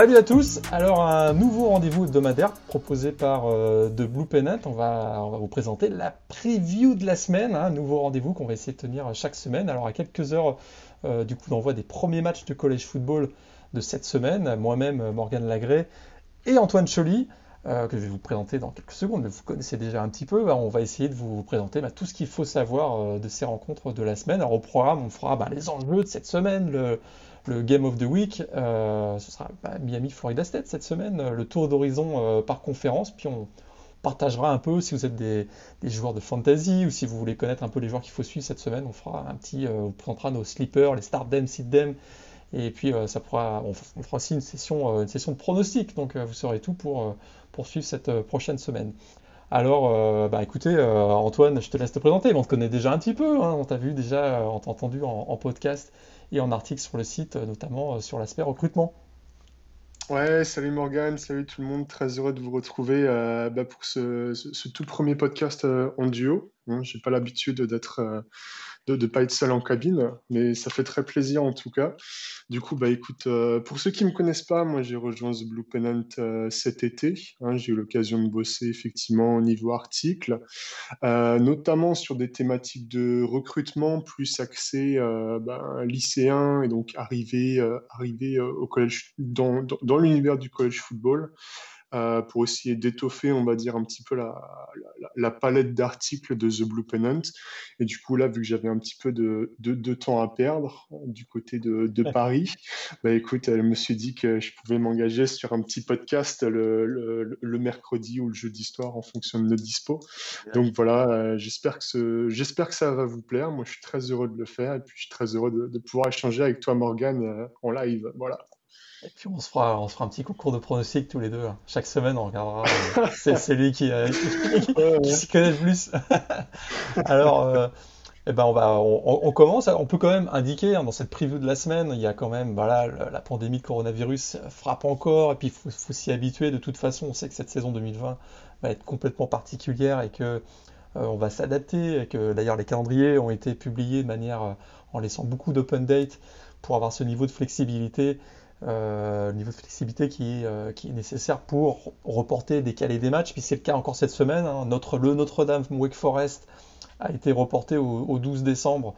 Salut à tous. Alors un nouveau rendez-vous hebdomadaire proposé par euh, The Blue Pennant. On va, vous présenter la preview de la semaine, un nouveau rendez-vous qu'on va essayer de tenir chaque semaine. Alors à quelques heures euh, du coup d'envoi des premiers matchs de college football de cette semaine, moi-même Morgan Lagré et Antoine Choly. Euh, que je vais vous présenter dans quelques secondes, mais vous connaissez déjà un petit peu. Bah, on va essayer de vous présenter bah, tout ce qu'il faut savoir de ces rencontres de la semaine. Alors au programme, on fera bah, les enjeux de cette semaine, le, le Game of the Week, euh, ce sera Miami-Florida State cette semaine, le tour d'horizon par conférence, puis on partagera un peu si vous êtes des, joueurs de fantasy ou si vous voulez connaître un peu les joueurs qu'il faut suivre cette semaine, on fera un petit, on présentera nos sleepers, les start them, sit them, et puis ça pourra, on, fera aussi une session, une session de pronostic, donc vous saurez tout pour poursuivre cette euh, prochaine semaine. Alors, euh, bah écoutez, euh, Antoine, je te laisse te présenter. On te connaît déjà un petit peu. Hein. on t'a vu déjà, on t'a entendu en, podcast et en article sur le site, notamment sur l'aspect recrutement. Ouais, salut Morgan, salut tout le monde. Très heureux de vous retrouver bah, pour ce, tout premier podcast en duo. Hein. J'ai pas l'habitude d'être de ne pas être seul en cabine, mais ça fait très plaisir en tout cas. Du coup, bah écoute, euh, pour ceux qui ne me connaissent pas, moi j'ai rejoint The Blue Pennant euh, cet été. Hein, j'ai eu l'occasion de bosser effectivement au niveau article, euh, notamment sur des thématiques de recrutement plus axées ben, lycéens et donc arriver, arriver au collège, dans, dans l'univers du college football. Euh, pour essayer d'étoffer, on va dire, un petit peu la, la, palette d'articles de The Blue Pennant. Et du coup, là, vu que j'avais un petit peu de, de, temps à perdre du côté de, de Paris, bah écoute, elle me suis dit que je pouvais m'engager sur un petit podcast le, le, le, mercredi ou le jeudi soir en fonction de nos dispo. Donc voilà, euh, j'espère que, ce, que ça va vous plaire. Moi, je suis très heureux de le faire et puis je suis très heureux de, de pouvoir échanger avec toi, Morgan, euh, en live. Voilà. Et puis on se fera, on se fera un petit concours de pronostics tous les deux. Chaque semaine, on regardera. Euh, c'est lui qui, euh, qui, s'y connaît le plus. Alors, euh, eh ben on, va, on, commence. On peut quand même indiquer hein, dans cette preview de la semaine, il y a quand même, voilà, la pandémie de coronavirus frappe encore. Et puis il faut, faut s'y habituer. De toute façon, on sait que cette saison 2020 va être complètement particulière et que on va s'adapter. Et que d'ailleurs les calendriers ont été publiés de manière en laissant beaucoup d'open date pour avoir ce niveau de flexibilité euh, le niveau de flexibilité qui, euh, qui, est nécessaire pour reporter, décaler des matchs. Puis c'est le cas encore cette semaine. Hein. Notre, le Notre-Dame Wake Forest a été reporté au, 12 décembre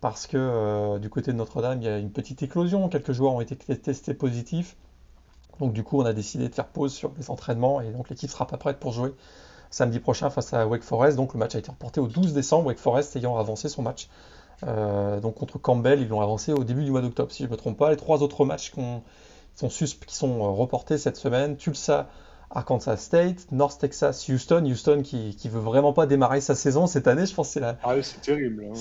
parce que euh, du côté de Notre-Dame, il y a une petite éclosion. Quelques joueurs ont été testés positifs. Donc du coup, on a décidé de faire pause sur les entraînements et donc l'équipe sera pas prête pour jouer samedi prochain face à Wake Forest. Donc le match a été reporté au 12 décembre, Wake Forest ayant avancé son match euh, donc contre Campbell, ils l'ont avancé au début du mois d'octobre, si je ne me trompe pas. Les trois autres matchs qui sont, qui sont euh, reportés cette semaine, Tulsa, Arkansas State, North Texas, Houston. Houston qui, qui veut vraiment pas démarrer sa saison cette année, je pense que c'est la. Ah c'est terrible. Hein.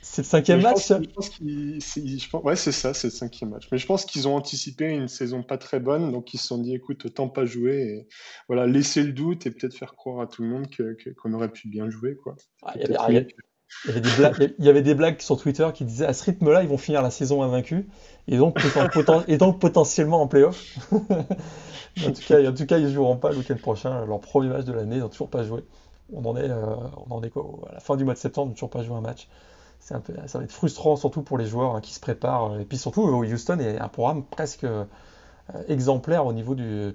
C'est le cinquième match je pense, Ouais, c'est ça, c'est le cinquième match. Mais je pense qu'ils ont anticipé une saison pas très bonne, donc ils se sont dit, écoute, autant pas jouer, et voilà, laisser le doute et peut-être faire croire à tout le monde qu'on aurait pu bien jouer. Quoi. Ah, il y, avait des blagues, sur Twitter qui disaient à ce rythme-là, ils vont finir la saison invaincus et donc, potentiellement en playoff. en, tout cas, en tout cas, ils ne joueront pas le week-end prochain. Leur premier match de l'année, ils n'ont toujours pas joué. On en est, euh, quoi, à la fin du mois de septembre, ils n'ont toujours pas joué un match. Un peu, ça va être frustrant, surtout pour les joueurs hein, qui se préparent. Et puis surtout, Houston est un programme presque euh, exemplaire au niveau du,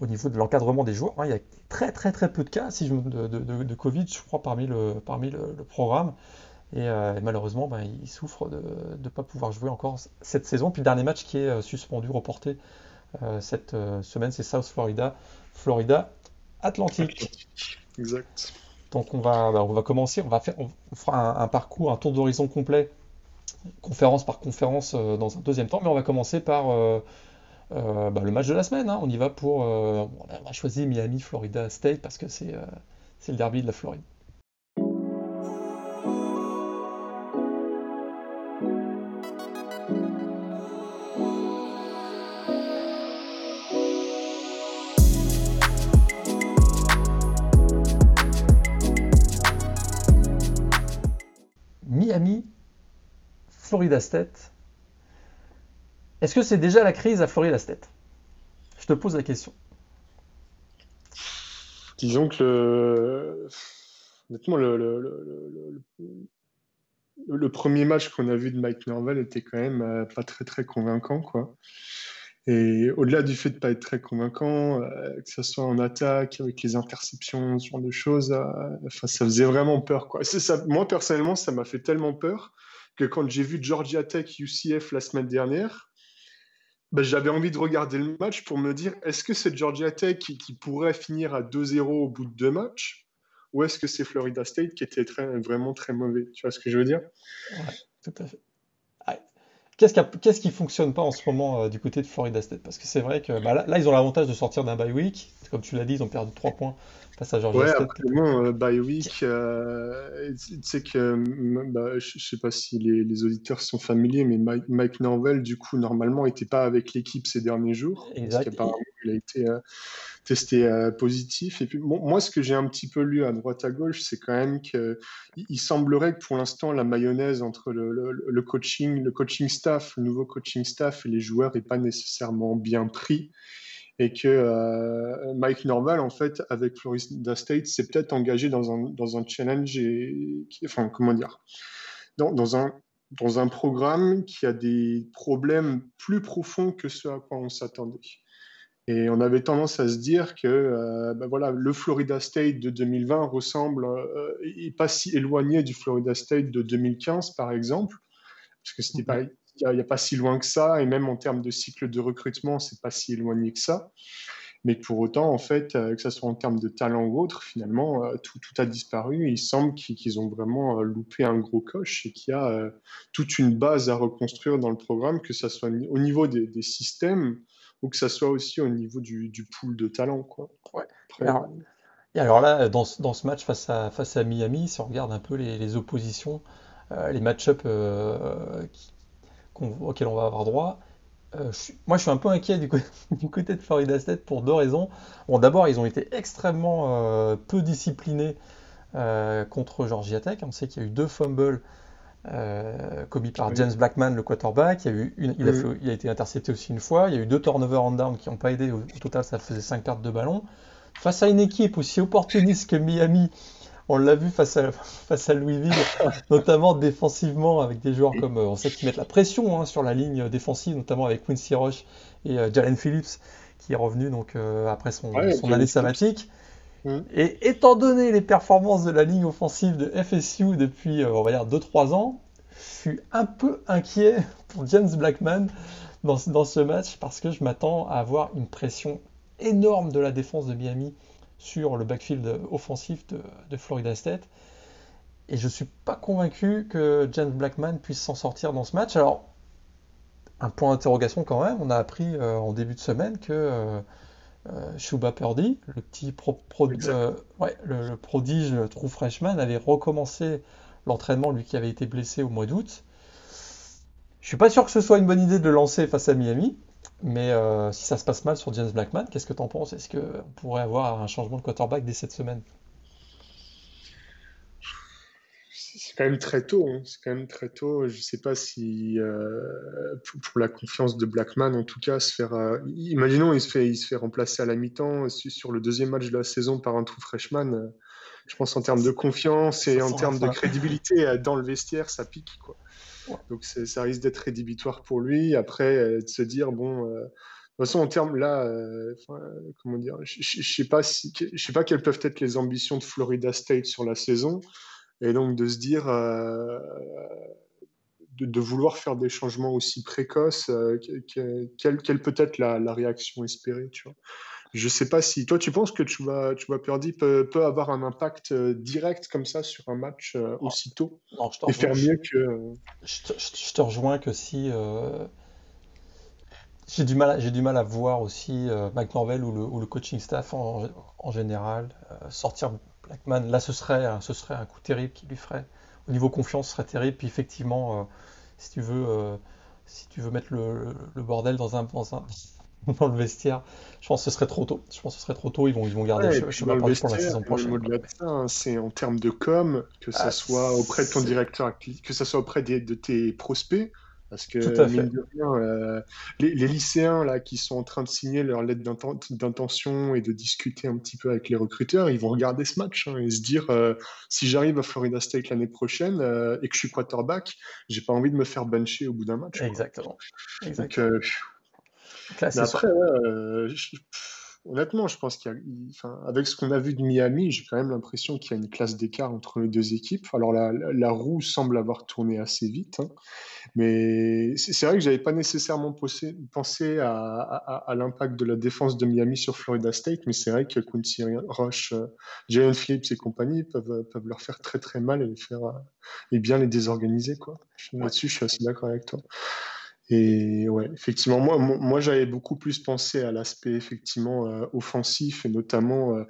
au niveau de l'encadrement des joueurs. Hein, il y a très très très peu de cas si je, de, de, de, Covid, je crois, parmi le, parmi le, programme. Et, euh, malheureusement, ben, il souffre de ne pas pouvoir jouer encore cette saison. Puis le dernier match qui est euh, suspendu, reporté euh, cette semaine, c'est South Florida, Florida Atlantique. Exact. Donc on va, ben, on va commencer, on, va faire, on fera un, un parcours, un tour d'horizon complet, conférence par conférence dans un deuxième temps, mais on va commencer par euh, bah, le match de la semaine. Hein. On y va pour. Euh, on a choisi Miami, Florida State parce que c'est euh, le derby de la Floride. Miami, Florida State, est-ce que c'est déjà la crise à Florida State Je te pose la question. Disons que le... honnêtement, le, premier match qu'on a vu de Mike Norvell était quand même euh, pas très très convaincant. Quoi. Et au-delà du fait de ne pas être très convaincant, que ce soit en attaque, avec les interceptions, ce genre de choses, enfin, ça faisait vraiment peur. Quoi. Moi, personnellement, ça m'a fait tellement peur que quand j'ai vu Georgia Tech UCF la semaine dernière, bah, j'avais envie de regarder le match pour me dire est-ce que c'est Georgia Tech qui, pourrait finir à 2-0 au bout de deux matchs ou est-ce que c'est Florida State qui était très, vraiment très mauvais? Tu vois ce que je veux dire? Tout à fait. Qu'est-ce qui, qu'est-ce qui fonctionne pas en ce moment euh, du côté de Florida State? Parce que c'est vrai que bah, là, ils ont l'avantage de sortir d'un bye week. Comme tu l'as dit, ils ont perdu 3 points Georgia ouais. Absolument, euh, bye week. Euh, tu sais que bah, je sais pas si les, auditeurs sont familiers, mais Mike, Norvell, du coup, normalement, n'était pas avec l'équipe ces derniers jours. Exact. Parce il a été testé euh, positif. Et puis, moi, ce que j'ai un petit peu lu à droite à gauche, c'est quand même qu'il il semblerait que pour l'instant, la mayonnaise entre le, coaching, le coaching staff, le nouveau coaching staff et les joueurs n'est pas nécessairement bien pris. Et que euh, Mike Norval, en fait, avec Florida State, s'est peut-être engagé dans un, dans un challenge, et, enfin, comment dire, dans, dans un dans un programme qui a des problèmes plus profonds que ce à quoi on s'attendait. Et on avait tendance à se dire que euh, ben voilà, le Florida State de 2020 ressemble, euh, pas si éloigné du Florida State de 2015, par exemple, parce que c'était pas, il n'y a, pas si loin que ça, et même en termes de cycle de recrutement, c'est pas si éloigné que ça. Mais pour autant, en fait, euh, que ce soit en termes de talent ou autre, finalement, euh, tout, tout, a disparu. Il semble qu'ils ont vraiment loupé un gros coche et qu'il y a toute une base à reconstruire dans le programme, que ce soit au niveau des, des systèmes, ou que ça soit aussi au niveau du, du pool de talent. Quoi. Ouais. alors, et alors là, dans, dans, ce match face à, face à Miami, si on regarde un peu les, les oppositions, euh, les match-ups euh, auxquels on va avoir droit, euh, je moi je suis un peu inquiet du, côté, du côté de Florida State pour deux raisons. Bon, d'abord, ils ont été extrêmement peu disciplinés contre Georgia Tech. On sait qu'il y a eu deux fumbles euh, commis par James Blackman, le quarterback. Il, a eu une, il, a il, a été intercepté aussi une fois. Il y a eu deux turnovers en down qui n'ont pas aidé. Au, total, ça faisait 5 pertes de ballon. Face à une équipe aussi opportuniste que Miami, on l'a vu face à, face à Louisville, notamment défensivement, avec des joueurs comme. Euh, on sait qu'ils mettent la pression hein, sur la ligne défensive, notamment avec Quincy Roche et euh, Jalen Phillips, qui est revenu donc, euh, après son, son année sabbatique. Mm. Et étant donné les performances de la ligne offensive de FSU depuis, on va dire, 2-3 ans, je suis un peu inquiet pour James Blackman dans, dans ce match parce que je m'attends à avoir une pression énorme de la défense de Miami sur le backfield offensif de, de Florida State. Et je ne suis pas convaincu que James Blackman puisse s'en sortir dans ce match. Alors, un point d'interrogation quand même, on a appris euh, en début de semaine que euh, euh, Shuba Purdy, le petit euh, le, prodige true freshman, avait recommencé l'entraînement, lui qui avait été blessé au mois d'août. Je suis pas sûr que ce soit une bonne idée de le lancer face à Miami, mais euh, si ça se passe mal sur James Blackman, qu'est-ce que tu en penses? Est-ce qu'on pourrait avoir un changement de quarterback dès cette semaine? C'est quand même très tôt. Hein. C'est quand même très tôt. Je ne sais pas si euh, pour, la confiance de Blackman, en tout cas, se faire. Euh, imaginons, il se fait, il se fait remplacer à la mi-temps sur le deuxième match de la saison par un trou freshman. Je pense en termes de confiance et en termes de crédibilité dans le vestiaire, ça pique quoi. Donc ça risque d'être rédhibitoire pour lui. Après, de se dire bon. de toute façon, en termes là, comment dire, je ne sais pas si, sais pas quelles peuvent être les ambitions de Florida State sur la saison. Et donc de se dire, euh, de, vouloir faire des changements aussi précoces, euh, quelle, peut être la, réaction espérée, tu vois. Je sais pas si toi tu penses que tu vas, tu vas Perdi peut, peut avoir un impact euh, direct comme ça sur un match aussitôt non, je et faire mieux que. Je te, je te, rejoins que si j'ai du mal, j'ai du mal à voir aussi Mike Norvell ou le, ou le coaching staff en, en général sortir Blackman, là, ce serait, ce serait un coup terrible qui lui ferait. Au niveau confiance, ce serait terrible. Puis effectivement, euh, si tu veux, euh, si tu veux mettre le, bordel dans un, dans un dans le vestiaire, je pense que ce serait trop tôt. Je pense que ce serait trop tôt. Ils vont, ils vont garder ouais, je, pour la saison prochaine. Hein, c'est en termes de com, que ce ah, soit auprès de ton directeur, que ce soit auprès de tes prospects, parce que, euh, les, lycéens là, qui sont en train de signer leur lettre d'intention et de discuter un petit peu avec les recruteurs, ils vont regarder ce match hein, et se dire euh, si j'arrive à Florida State l'année prochaine euh, et que je suis quarterback, j'ai pas envie de me faire bencher au bout d'un match. Exactement. Donc, Après, ouais, Honnêtement, je pense qu'il avec ce qu'on a vu de Miami, j'ai quand même l'impression qu'il y a une classe d'écart entre les deux équipes. Alors la, roue semble avoir tourné assez vite, hein. mais c'est vrai que j'avais pas nécessairement pensé à, l'impact de la défense de Miami sur Florida State, mais c'est vrai que Quincy Rush, euh, Jalen Phillips et compagnie peuvent, peuvent leur faire très très mal et les faire euh, et bien les désorganiser quoi. Là-dessus, je suis assez d'accord avec toi. Et ouais, effectivement, moi, moi j'avais beaucoup plus pensé à l'aspect effectivement euh, offensif et notamment euh,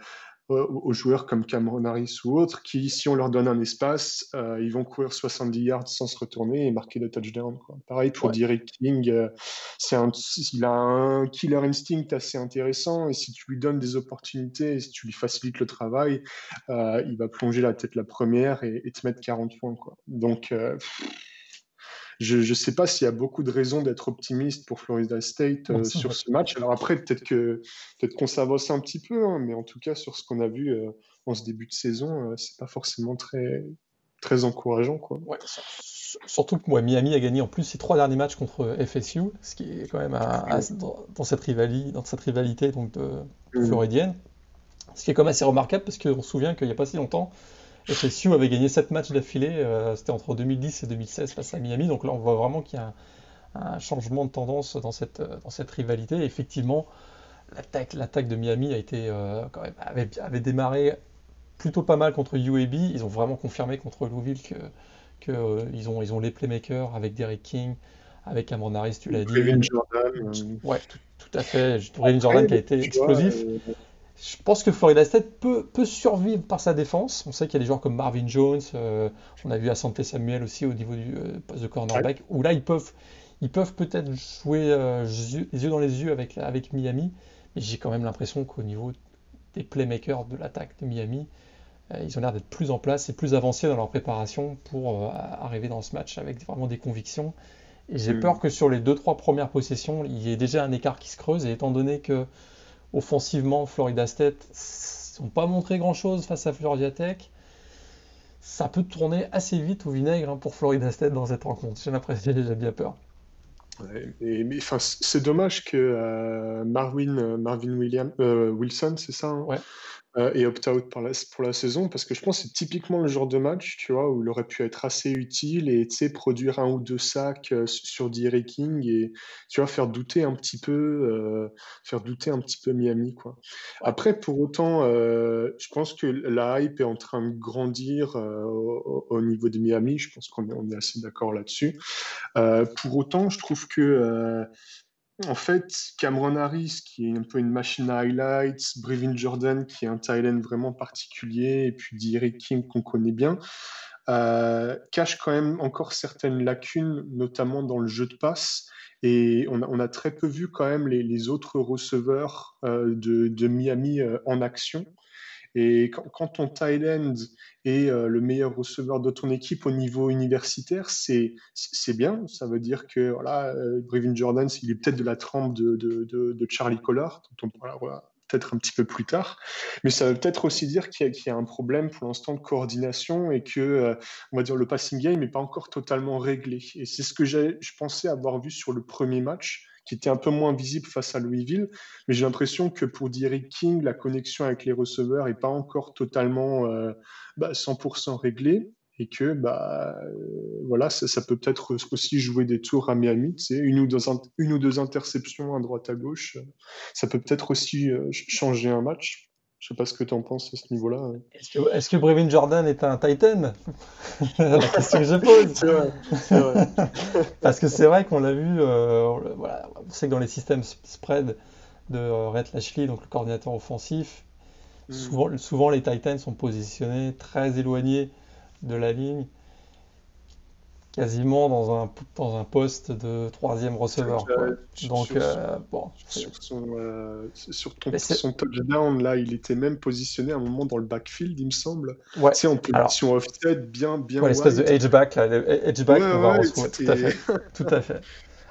aux joueurs comme Cameron Harris ou autres qui, si on leur donne un espace, euh, ils vont courir 70 yards sans se retourner et marquer le touchdown. Quoi. Pareil pour Derek King, un, il a un killer instinct assez intéressant et si tu lui donnes des opportunités et si tu lui facilites le travail, il va plonger la tête la première et, te mettre 40 points. Quoi. Donc, je ne sais pas s'il y a beaucoup de raisons d'être optimiste pour Florida State euh, sur ce match. Alors après, peut-être que peut-être qu'on s'avance un petit peu, hein, mais en tout cas sur ce qu'on a vu euh, en ce début de saison, euh, c'est pas forcément très très encourageant, quoi. surtout que Miami a gagné en plus ses trois derniers matchs contre FSU, ce qui est quand même dans, cette rivalité, dans cette rivalité donc de, mmh. floridienne. Ce qui est quand même assez remarquable parce qu'on se souvient qu'il n'y a pas si longtemps, FSU avait gagné 7 matchs d'affilée, euh, c'était entre 2010 et 2016 face à Miami, donc là on voit vraiment qu'il y a un, changement de tendance dans cette, euh, dans cette rivalité. Et effectivement, l'attaque, l'attaque de Miami a été, euh, quand même, avait, démarré plutôt pas mal contre UAB. Ils ont vraiment confirmé contre Louisville que, que ils, ont, ils ont les playmakers avec Derek King, avec Cameron Harris, tu l'as dit. Jordan. Ouais, tout, à fait. Brevin Jordan qui a été explosif. Je pense que Florida State peut, peut, survivre par sa défense. On sait qu'il y a des joueurs comme Marvin Jones, euh, on a vu Asante Samuel aussi au niveau du euh, poste de cornerback, où là ils peuvent, ils peuvent peut-être jouer euh, les yeux dans les yeux avec, avec Miami, mais j'ai quand même l'impression qu'au niveau des playmakers de l'attaque de Miami, ils ont l'air d'être plus en place et plus avancés dans leur préparation pour arriver dans ce match avec vraiment des convictions. Et j'ai hmm. peur que sur les 2-3 premières possessions, il y ait déjà un écart qui se creuse, et étant donné que offensivement, Florida State n'ont pas montré grand-chose face à Florida Tech. Ça peut tourner assez vite au vinaigre hein, pour Florida State dans cette rencontre. J'ai l'impression j'ai bien peur. mais, c'est dommage que euh, Marvin, Marvin William, euh, Wilson, c'est ça hein, ouais. Euh, et opt-out pour la, pour la saison parce que je pense que c'est typiquement le genre de match, tu vois, où il aurait pu être assez utile et, tu sais, produire un ou deux sacs euh, sur Derek King et, tu vois, faire douter un petit peu, euh, faire douter un petit peu Miami, quoi. Après, pour autant, je pense que la hype est en train de grandir au, niveau de Miami. Je pense qu'on est, on est assez d'accord là-dessus. pour autant, je trouve que en fait, Cameron Harris, qui est un peu une machine à highlights, Brevin Jordan, qui est un Thailand vraiment particulier, et puis Derek King, qu'on connaît bien, euh, cache quand même encore certaines lacunes, notamment dans le jeu de passe. Et on a, très peu vu quand même les, autres receveurs euh, de, Miami euh, en action. Et quand, ton Thailand est euh, le meilleur receveur de ton équipe au niveau universitaire, c'est bien. Ça veut dire que voilà, euh, Brevin Jordan, il est peut-être de la trempe de, de, Charlie Collard, dont on parlera peut-être un petit peu plus tard. Mais ça veut peut-être aussi dire qu'il y, y, a un problème pour l'instant de coordination et que, euh, on va dire, le passing game n'est pas encore totalement réglé. Et c'est ce que je pensais avoir vu sur le premier match qui était un peu moins visible face à Louisville. Mais j'ai l'impression que pour Derek King, la connexion avec les receveurs n'est pas encore totalement 100% euh, bah, réglée. Et que bah, euh, voilà, ça, peut peut-être aussi jouer des tours à Miami. Une ou, deux, une ou deux interceptions à droite à gauche. Ça peut peut-être aussi euh, changer un match. Je sais pas ce que tu en penses à ce niveau-là. Est-ce que, Brevin Jordan est un Titan? La question que je pose. C'est vrai, Parce que c'est vrai qu'on l'a vu, euh, voilà, on sait que dans les systèmes spread de euh, Rhett Lashley, donc le coordinateur offensif, hmm. souvent, souvent les Titans sont positionnés très éloignés de la ligne quasiment dans un, dans un poste de troisième receveur. Donc, euh, bon. Sur son, euh, sur son touchdown, là, il était même positionné à un moment dans le backfield, il me semble. Ouais. Tu en position offset, bien, bien. Ouais, l'espèce de edge-back, edge-back on va retrouver. Tout à fait. tout à fait.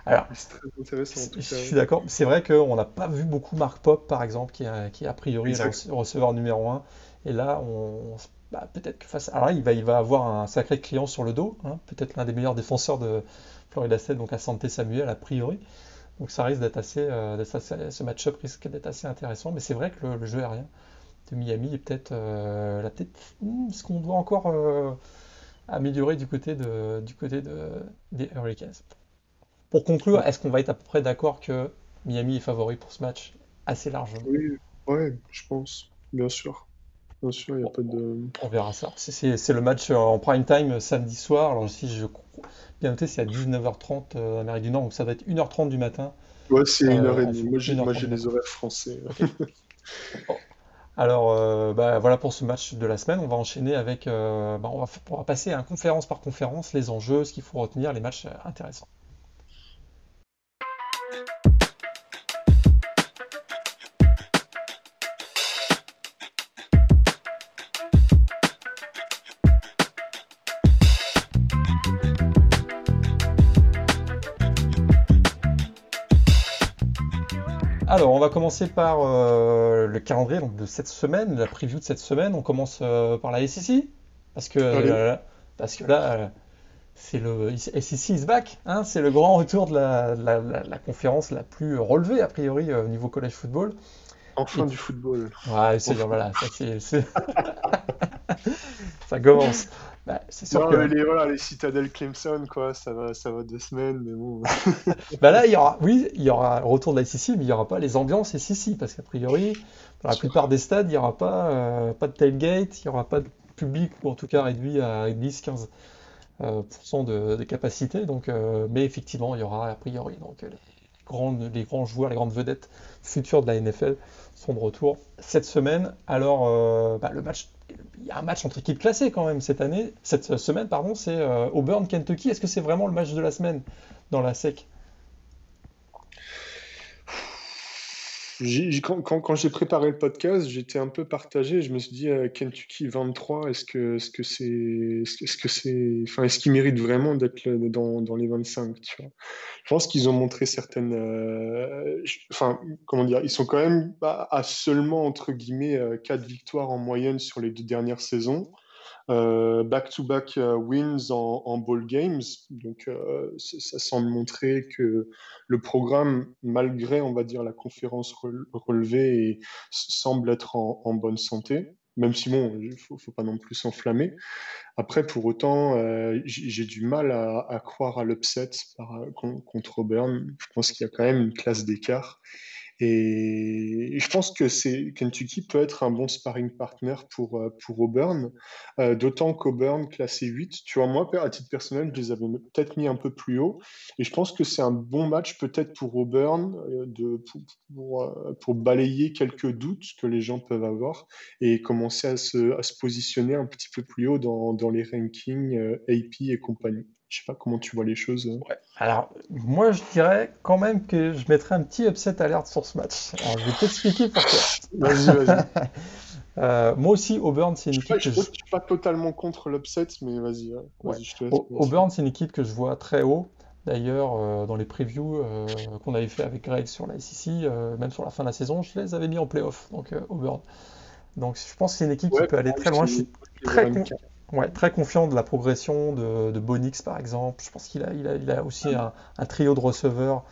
Alors, c'est très intéressant. Je suis d'accord. C'est vrai qu'on n'a pas vu beaucoup Mark Pop, par exemple, qui, a, qui a priori est le receveur numéro 1. Et là, on, bah, peut-être que face. Là, il va, il va avoir un sacré client sur le dos, hein. peut-être l'un des meilleurs défenseurs de Florida State, donc à Santé Samuel, a priori. Donc ça risque d'être assez, ce match-up risque d'être assez intéressant. Mais c'est vrai que le, jeu aérien de Miami est peut-être, peut hmm, ce qu'on doit encore améliorer du côté de, du côté de, des Hurricanes. Pour conclure, est-ce qu'on va être à peu près d'accord que Miami est favori pour ce match assez largement? Oui, ouais, je pense, bien sûr. Bien sûr, il n'y a pas de. On verra ça. C'est le match en prime time samedi soir. Alors, si je bien noté, c'est à 19h30 euh, Amérique du Nord, donc ça va être 1h30 du matin. Ouais, c'est 1h30. Euh, moi, j'ai les horaires français. Alors, euh, bah, voilà pour ce match de la semaine. On va enchaîner avec. Bah, on, va, on, va, passer à conférence par conférence, les enjeux, ce qu'il faut retenir, les matchs intéressants. Alors, on va commencer par euh, le calendrier de cette semaine, la preview de cette semaine. On commence euh, par la SEC, parce que, euh, parce que là, c'est le SEC is back. Hein, c'est le grand retour de la, conférence la plus relevée, a priori, au niveau college football. Enfin du football. Ouais, c'est voilà, ça, ça commence. Bah, c'est sûr que... les, voilà, les Citadel Clemson, quoi, ça va, ça va deux semaines, mais bon. bah là, il y aura, oui, il y aura un retour de la SEC, mais il n'y aura pas les ambiances SEC, parce qu'a priori, dans la plupart des stades, il n'y aura pas, euh, pas de tailgate, il n'y aura pas de public, ou en tout cas réduit à 10-15% euh, de, de, capacité. Donc, euh, mais effectivement, il y aura a priori donc, les, grandes, les grands joueurs, les grandes vedettes futures de la NFL sont de retour cette semaine. Alors, bah, le match il y a un match entre équipes classées quand même cette année, cette semaine, pardon, c'est euh, Auburn, Kentucky. Est-ce que c'est vraiment le match de la semaine dans la SEC quand, j'ai préparé le podcast, j'étais un peu partagé. Je me suis dit, euh, Kentucky 23, est-ce que est-ce que c'est est-ce que c'est enfin est-ce qu'il mérite vraiment d'être dans, dans, les 25 tu vois? Je pense qu'ils ont montré certaines euh, enfin comment dire, ils sont quand même à seulement entre guillemets 4 euh, victoires en moyenne sur les deux dernières saisons. Euh, back-to-back euh, wins en, ball games. Donc, euh, ça semble montrer que le programme, malgré, on va dire, la conférence relevée, semble être en, bonne santé. Même si, bon, il ne faut, pas non plus s'enflammer. Après, pour autant, j'ai du mal à, croire à l'upset contre Auburn. Je pense qu'il y a quand même une classe d'écart. Et je pense que Kentucky peut être un bon sparring partner pour, euh, pour Auburn, euh, d'autant qu'Auburn classé 8, tu vois, moi, à titre personnel, je les avais peut-être mis un peu plus haut. Et je pense que c'est un bon match peut-être pour Auburn euh, de, pour, pour, balayer quelques doutes que les gens peuvent avoir et commencer à se, à se positionner un petit peu plus haut dans, dans les rankings AP et compagnie. Je sais pas comment tu vois les choses. Ouais. Alors, moi, je dirais quand même que je mettrais un petit upset alerte sur ce match. Alors, je vais t'expliquer pourquoi. vas-y, vas-y. Euh, moi aussi, Auburn, c'est une équipe. je ne suis pas totalement contre l'upset, mais vas-y. Auburn, c'est une équipe que je vois très haut. D'ailleurs, euh, dans les previews euh, qu'on avait fait avec Greg sur la SEC, même sur la fin de la saison, je les avais mis en playoff, donc Auburn. Donc je pense que c'est une équipe qui peut aller très loin. Je suis très, Ouais, très confiant de la progression de, Bonix par exemple. Je pense qu'il a, il a, aussi un, trio de receveurs,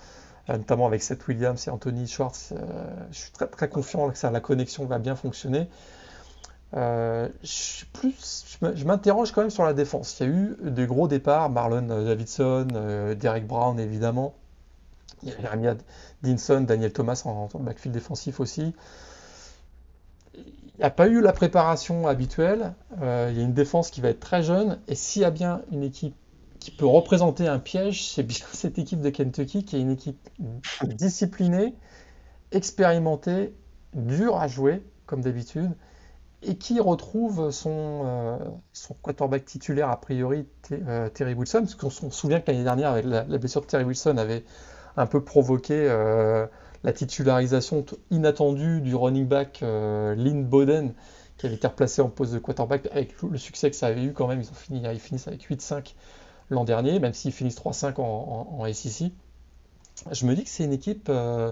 euh, notamment avec Seth Williams et Anthony Schwartz. Euh, je suis très, très confiant que ça, la connexion va bien fonctionner. Euh, je, plus, je m'interroge quand même sur la défense. Il y a eu des gros départs, Marlon Davidson, Derek Brown évidemment. Il y a Jeremiah Dinson, Daniel Thomas en, en backfield défensif aussi. Il n'y a pas eu la préparation habituelle. Euh, il y a une défense qui va être très jeune. Et s'il y a bien une équipe qui peut représenter un piège, c'est bien cette équipe de Kentucky qui est une équipe disciplinée, expérimentée, dure à jouer, comme d'habitude, et qui retrouve son, euh, quarterback titulaire, a priori, euh, Terry Wilson. Parce qu'on se souvient que l'année dernière, avec la, blessure de Terry Wilson, avait un peu provoqué la titularisation inattendue du running back euh, Lynn Bowden, qui avait été replacé en poste de quarterback, avec le succès que ça avait eu quand même, ils, ont fini, finissent avec 8-5 l'an dernier, même s'ils finissent 3-5 en, SEC. Je me dis que c'est une équipe... Euh,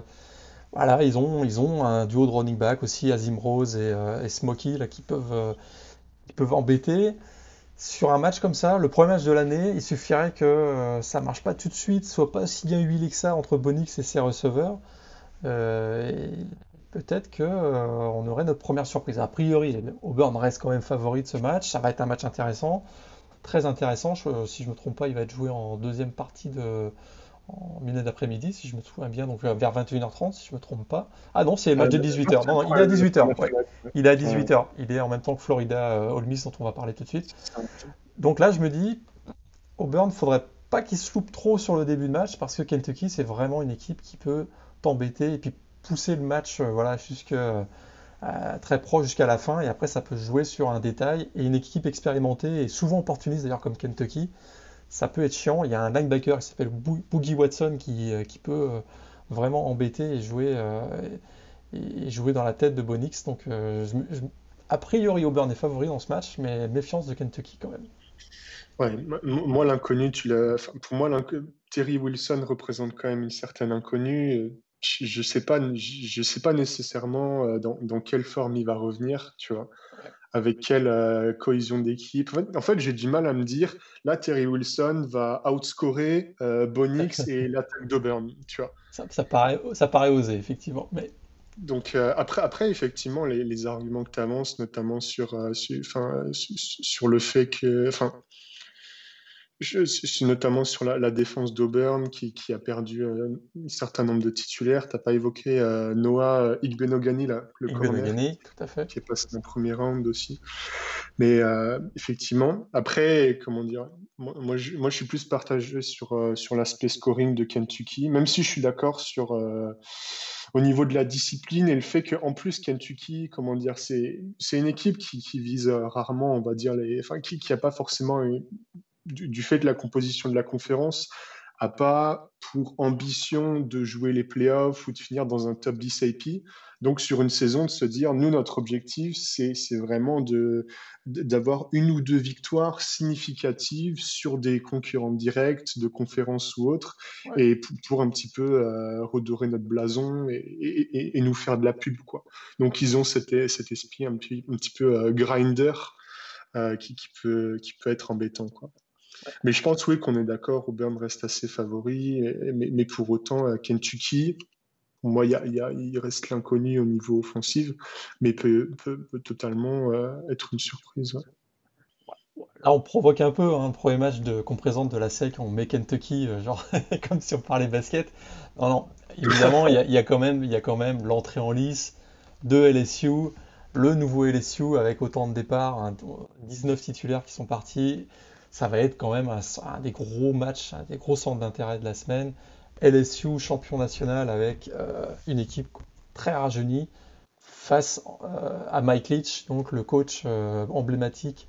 voilà, ils ont, ils ont un duo de running back aussi, Azim Rose et, euh, Smokey, là, qui peuvent, peuvent embêter. sur un match comme ça, le premier match de l'année, il suffirait que euh, ça marche pas tout de suite, soit pas si bien huilé que ça entre Bonix et ses receveurs. Euh, peut-être qu'on on aurait notre première surprise. A priori, Auburn reste quand même favori de ce match. Ça va être un match intéressant, très intéressant. si je me trompe pas, il va être joué en deuxième partie de, en milieu d'après-midi, si je me souviens bien, donc vers 21h30, si je me trompe pas. Ah non, c'est le match de 18h. Non, il est à 18h. Il est à 18h. Il est en même temps que Florida euh, Ole Miss, dont on va parler tout de suite. Donc là, je me dis, Auburn, faudrait pas qu'il se loupe trop sur le début de match, parce que Kentucky, c'est vraiment une équipe qui peut t'embêter et puis pousser le match euh, voilà, jusque, euh, très proche jusqu'à la fin. Et après, ça peut jouer sur un détail. Et une équipe expérimentée et souvent opportuniste, d'ailleurs, comme Kentucky, ça peut être chiant. Il y a un linebacker qui s'appelle Boogie Watson qui, euh, qui peut vraiment embêter et jouer, et jouer dans la tête de Bonix. Donc, a priori, Auburn est favori dans ce match, mais méfiance de Kentucky quand même. Ouais, moi, l'inconnu, tu l'as. pour moi, Terry Wilson représente quand même une certaine inconnue. Je ne sais, pas, je sais pas nécessairement dans, dans, quelle forme il va revenir, tu vois avec quelle euh, cohésion d'équipe. En fait, j'ai du mal à me dire, là, Terry Wilson va outscorer euh, Bonix et l'attaque d'Auburn, tu vois. Ça, paraît, ça paraît osé, effectivement. Mais... Donc, euh, après, après, effectivement, les, arguments que tu avances, notamment sur, sur, sur, le fait que... Enfin, je suis notamment sur la, défense d'Auburn qui, a perdu euh, un certain nombre de titulaires. Tu n'as pas évoqué euh, Noah euh, Igbenogani, là, le Igbenogani, tout à fait. qui est passé dans le premier round aussi. Mais effectivement, après, comment dire, moi, je, moi, je, suis plus partagé sur, sur l'aspect scoring de Kentucky, même si je suis d'accord sur au niveau de la discipline et le fait qu'en plus Kentucky, comment dire, c'est une équipe qui, qui, vise rarement, on va dire, les, enfin, qui n'a pas forcément du, fait de la composition de la conférence, a pas pour ambition de jouer les playoffs ou de finir dans un top 10 AP. Donc, sur une saison, de se dire, nous, notre objectif, c'est vraiment d'avoir une ou deux victoires significatives sur des concurrents directs, de conférences ou autres, et pour, un petit peu euh, redorer notre blason et, nous faire de la pub. Quoi. Donc, ils ont cet, cet esprit un petit, un petit peu euh, grinder euh, qui, qui, peut, qui peut être embêtant. Quoi. Mais je pense, oui, qu'on est d'accord, Auburn reste assez favori, mais, pour autant, euh, Kentucky, moi, il reste l'inconnu au niveau offensif, mais peut, totalement euh, être une surprise. Là, on provoque un peu un hein, premier match qu'on présente de la SEC, on met Kentucky, euh, genre comme si on parlait basket. Non, non, évidemment, il y, y, a quand même, y a quand même l'entrée en lice de LSU, le nouveau LSU avec autant de départs, 19 titulaires qui sont partis ça va être quand même un, des gros matchs, un des gros centres d'intérêt de la semaine. LSU champion national avec euh, une équipe très rajeunie face euh, à Mike Leach, donc le coach euh, emblématique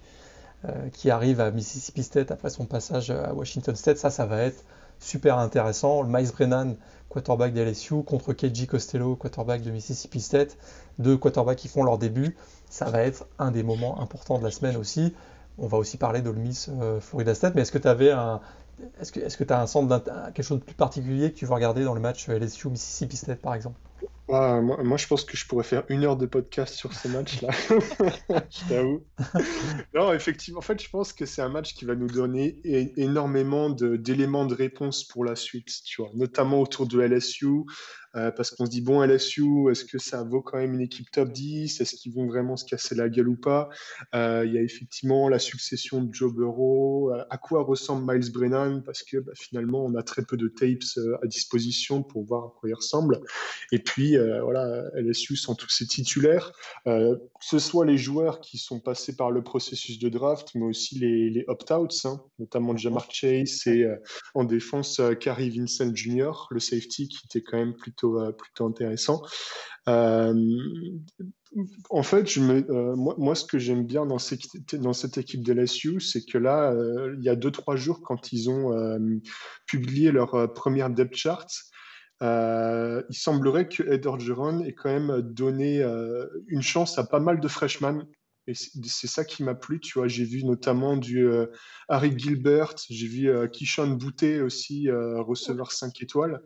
qui arrive à Mississippi State après son passage à Washington State. Ça, ça va être super intéressant. Le Miles Brennan, quarterback de LSU, contre KG Costello, quarterback de Mississippi State, deux quarterbacks qui font leur début. Ça va être un des moments importants de la semaine aussi. On va aussi parler d'Ole Miss euh, Florida State, mais est-ce que tu avais un, est-ce que as un centre quelque chose de plus particulier que tu veux regarder dans le match LSU Mississippi State par exemple? Moi, je pense que je pourrais faire une heure de podcast sur ce match-là. je t'avoue. non, effectivement, en fait, je pense que c'est un match qui va nous donner énormément d'éléments de, réponse pour la suite, tu vois, notamment autour de LSU. Euh, parce qu'on se dit, bon, LSU, est-ce que ça vaut quand même une équipe top 10 Est-ce qu'ils vont vraiment se casser la gueule ou pas? Euh, Il y a effectivement la succession de Joe Burrow. Euh, à quoi ressemble Miles Brennan? Parce que bah, finalement, on a très peu de tapes à disposition pour voir à quoi il ressemble. Et puis, voilà, LSU sont tous ses titulaires. que ce soit les joueurs qui sont passés par le processus de draft, mais aussi les, opt-outs, hein, notamment Jamar Chase et en défense, Carrie Vincent Jr., le safety, qui était quand même plutôt euh, plutôt, intéressant. Euh, en fait, je me, euh, moi, ce que j'aime bien dans, dans cette équipe de LSU, c'est que là, il y a deux, trois jours, quand ils ont publié leur première depth chart, il semblerait que Ed Orgeron ait quand même donné une chance à pas mal de freshmen et c'est ça qui m'a plu, tu vois. J'ai vu notamment du euh, Harry Gilbert, j'ai vu euh, Kishon Boutet aussi, euh, receveur 5 étoiles.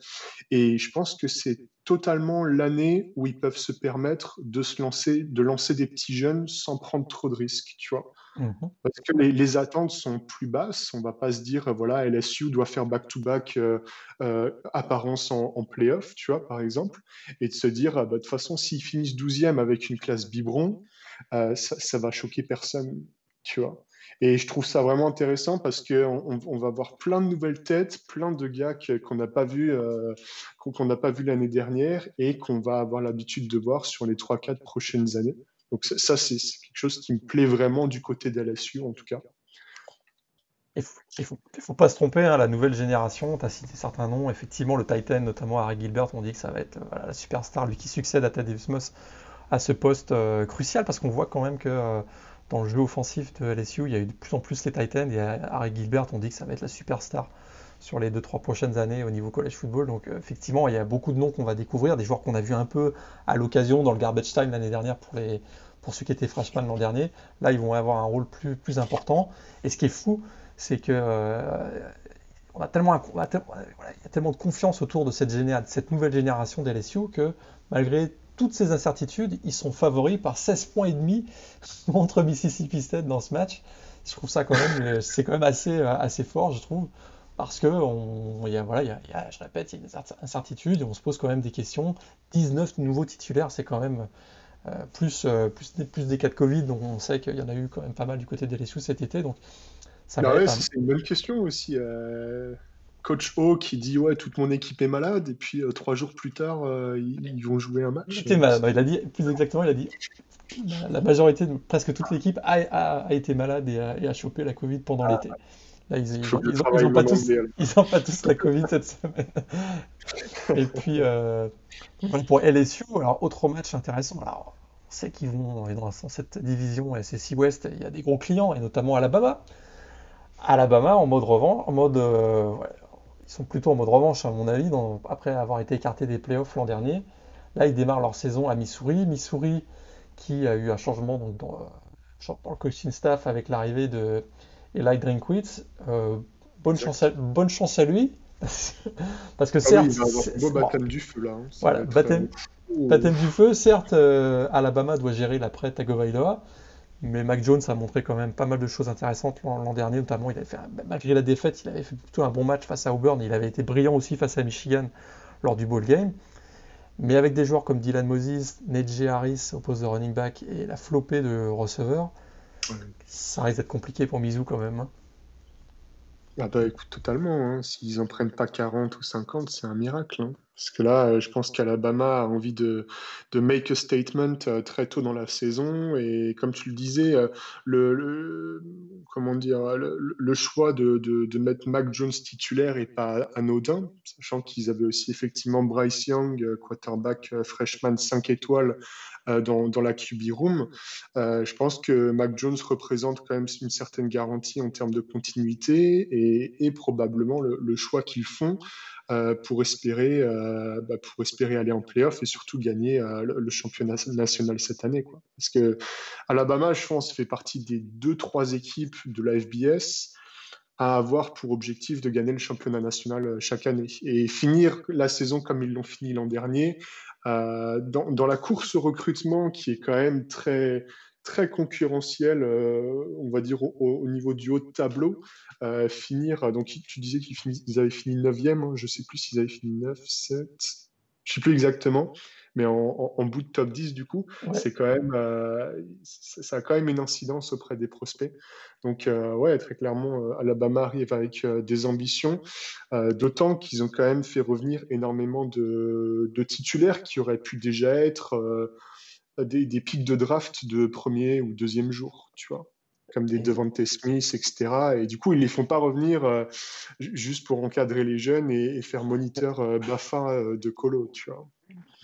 Et je pense que c'est totalement l'année où ils peuvent se permettre de se lancer, de lancer des petits jeunes sans prendre trop de risques, tu vois. Mhm. Parce que les, attentes sont plus basses. On va pas se dire, voilà, LSU doit faire back-to-back euh, euh, apparence en, playoff, tu vois, par exemple, et de se dire, bah, de toute façon, s'ils finissent 12e avec une classe biberon, euh, ça, ça va choquer personne, tu vois. Et je trouve ça vraiment intéressant parce qu'on on va voir plein de nouvelles têtes, plein de gars qu'on n'a pas vu, qu'on n'a pas vu l'année dernière et qu'on va avoir l'habitude de voir sur les 3-4 prochaines années. Donc ça, c'est quelque chose qui me plaît vraiment du côté d'LSU en tout cas. Il ne faut, pas se tromper, hein, la nouvelle génération, tu as cité certains noms, effectivement le Titan, notamment Harry Gilbert, on dit que ça va être euh, la superstar, lui qui succède à Ted Davis à ce poste euh, crucial, parce qu'on voit quand même que dans le jeu offensif de LSU, il y a eu de plus en plus les Titans et Harry Gilbert, on dit que ça va être la superstar sur les 2-3 prochaines années au niveau college football. Donc euh, effectivement, il y a beaucoup de noms qu'on va découvrir, des joueurs qu'on a vus un peu à l'occasion dans le garbage time l'année dernière pour, les, pour ceux qui étaient freshman l'an dernier. Là, ils vont avoir un rôle plus, plus important. Et ce qui est fou, c'est que euh, on a tellement, il y a tellement de confiance autour de cette, cette nouvelle génération d'LSU que malgré toutes ces incertitudes, ils sont favoris par 16 points et demi contre Mississippi State dans ce match. Je trouve ça quand même, euh, c'est quand même assez, assez fort, je trouve, parce que on, y a, voilà, y a, je répète, il y a des incertitudes et on se pose quand même des questions. 19 nouveaux titulaires, c'est quand même euh, plus, plus, plus, des cas de Covid, donc on sait qu'il y en a eu quand même pas mal du côté des LSU cet été, donc ça bah ouais, c'est une bonne question aussi coach O qui dit ouais toute mon équipe est malade et puis euh, trois jours plus tard euh, ils, vont jouer un match. Il, il a dit plus exactement il a dit la majorité presque toute l'équipe a, été malade et a, chopé la Covid pendant l'été. Là, ils n'ont pas, tous, pas tous la Covid cette semaine. et puis, euh, pour LSU, alors, autre match intéressant. Alors, on sait qu'ils vont dans cette division SSI West, il y a des gros clients, et notamment Alabama. Alabama en mode revanche, en mode ils sont plutôt en mode revanche, à mon avis, après avoir été écartés des playoffs l'an dernier. Là, ils démarrent leur saison à Missouri. Missouri qui a eu un changement donc, dans, euh, le coaching staff avec l'arrivée de Eli Drinkwitz. Euh, bonne, chance à, bonne chance à lui. Parce que certes. Ah oui, il va baptême du feu là. Hein. Voilà, baptême, baptême, du feu. Certes, euh, Alabama doit gérer l'après Tagovailoa. Mais Mac Jones a montré quand même pas mal de choses intéressantes l'an dernier, notamment il avait fait, malgré la défaite, il avait fait plutôt un bon match face à Auburn. Il avait été brillant aussi face à Michigan lors du bowl game. Mais avec des joueurs comme Dylan Moses, Nejee Harris au poste de running back et la flopée de receveurs, ça risque d'être compliqué pour Mizou quand même. Hein. Ah bah écoute, totalement. Hein. S'ils en prennent pas 40 ou 50, c'est un miracle. Hein. Parce que là, euh, je pense qu'Alabama a envie de, de make a statement euh, très tôt dans la saison. Et comme tu le disais, euh, le, comment dire, le, choix de, de, mettre Mac Jones titulaire est pas anodin, sachant qu'ils avaient aussi effectivement Bryce Young, quarterback freshman 5 étoiles, dans, dans, la QB room. je pense que Mac Jones représente quand même une certaine garantie en termes de continuité et, et probablement le, choix qu'ils font pour, espérer, euh, bah, pour espérer aller en playoff et surtout gagner euh, le, championnat national cette année. Parce que Alabama, je pense, fait partie des deux, trois équipes de la FBS à avoir pour objectif de gagner le championnat national chaque année et finir la saison comme ils l'ont fini l'an dernier, dans, la course recrutement qui est quand même très, très concurrentiel, on va dire, au, niveau du haut de tableau. Euh, finir, donc tu disais qu'ils avaient fini 9e, hein, je sais plus s'ils avaient fini 9, 7, je sais plus exactement, mais en, bout de top 10 du coup, c'est quand même, euh, ça a quand même une incidence auprès des prospects. Donc euh, ouais, très clairement, Alabama arrive avec des ambitions, d'autant qu'ils ont quand même fait revenir énormément de, de, titulaires qui auraient pu déjà être des, des pics de draft de premier ou deuxième jour, tu vois comme des Devante Smith, etc. Et du coup, ils les font pas revenir euh, juste pour encadrer les jeunes et, faire moniteur euh, BAFA euh, de colo, tu vois.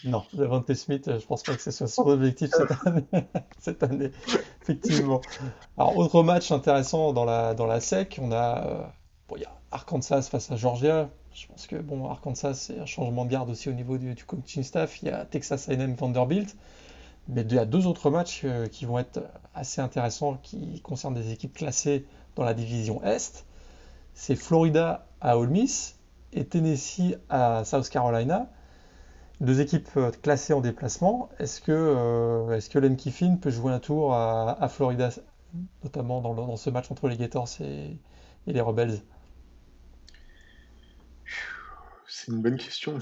Non, Devante Smith, je pense pas que ce soit son objectif cette année, effectivement. Alors, autre match intéressant dans la, dans la SEC, on a, bon, il y a Arkansas face à Georgia. Je pense que bon, Arkansas, c'est un changement de garde aussi au niveau du, du coaching staff. Il y a Texas A&M Vanderbilt. Mais il y a deux autres matchs euh, qui vont être assez intéressants qui concernent des équipes classées dans la division Est. C'est Florida à Ole Miss et Tennessee à South Carolina. deux équipes classées en déplacement. Est-ce que, est-ce que Len Kiffin peut jouer un tour à, Florida, notamment dans, dans, ce match entre les Gators et, et les Rebels? C'est une bonne question.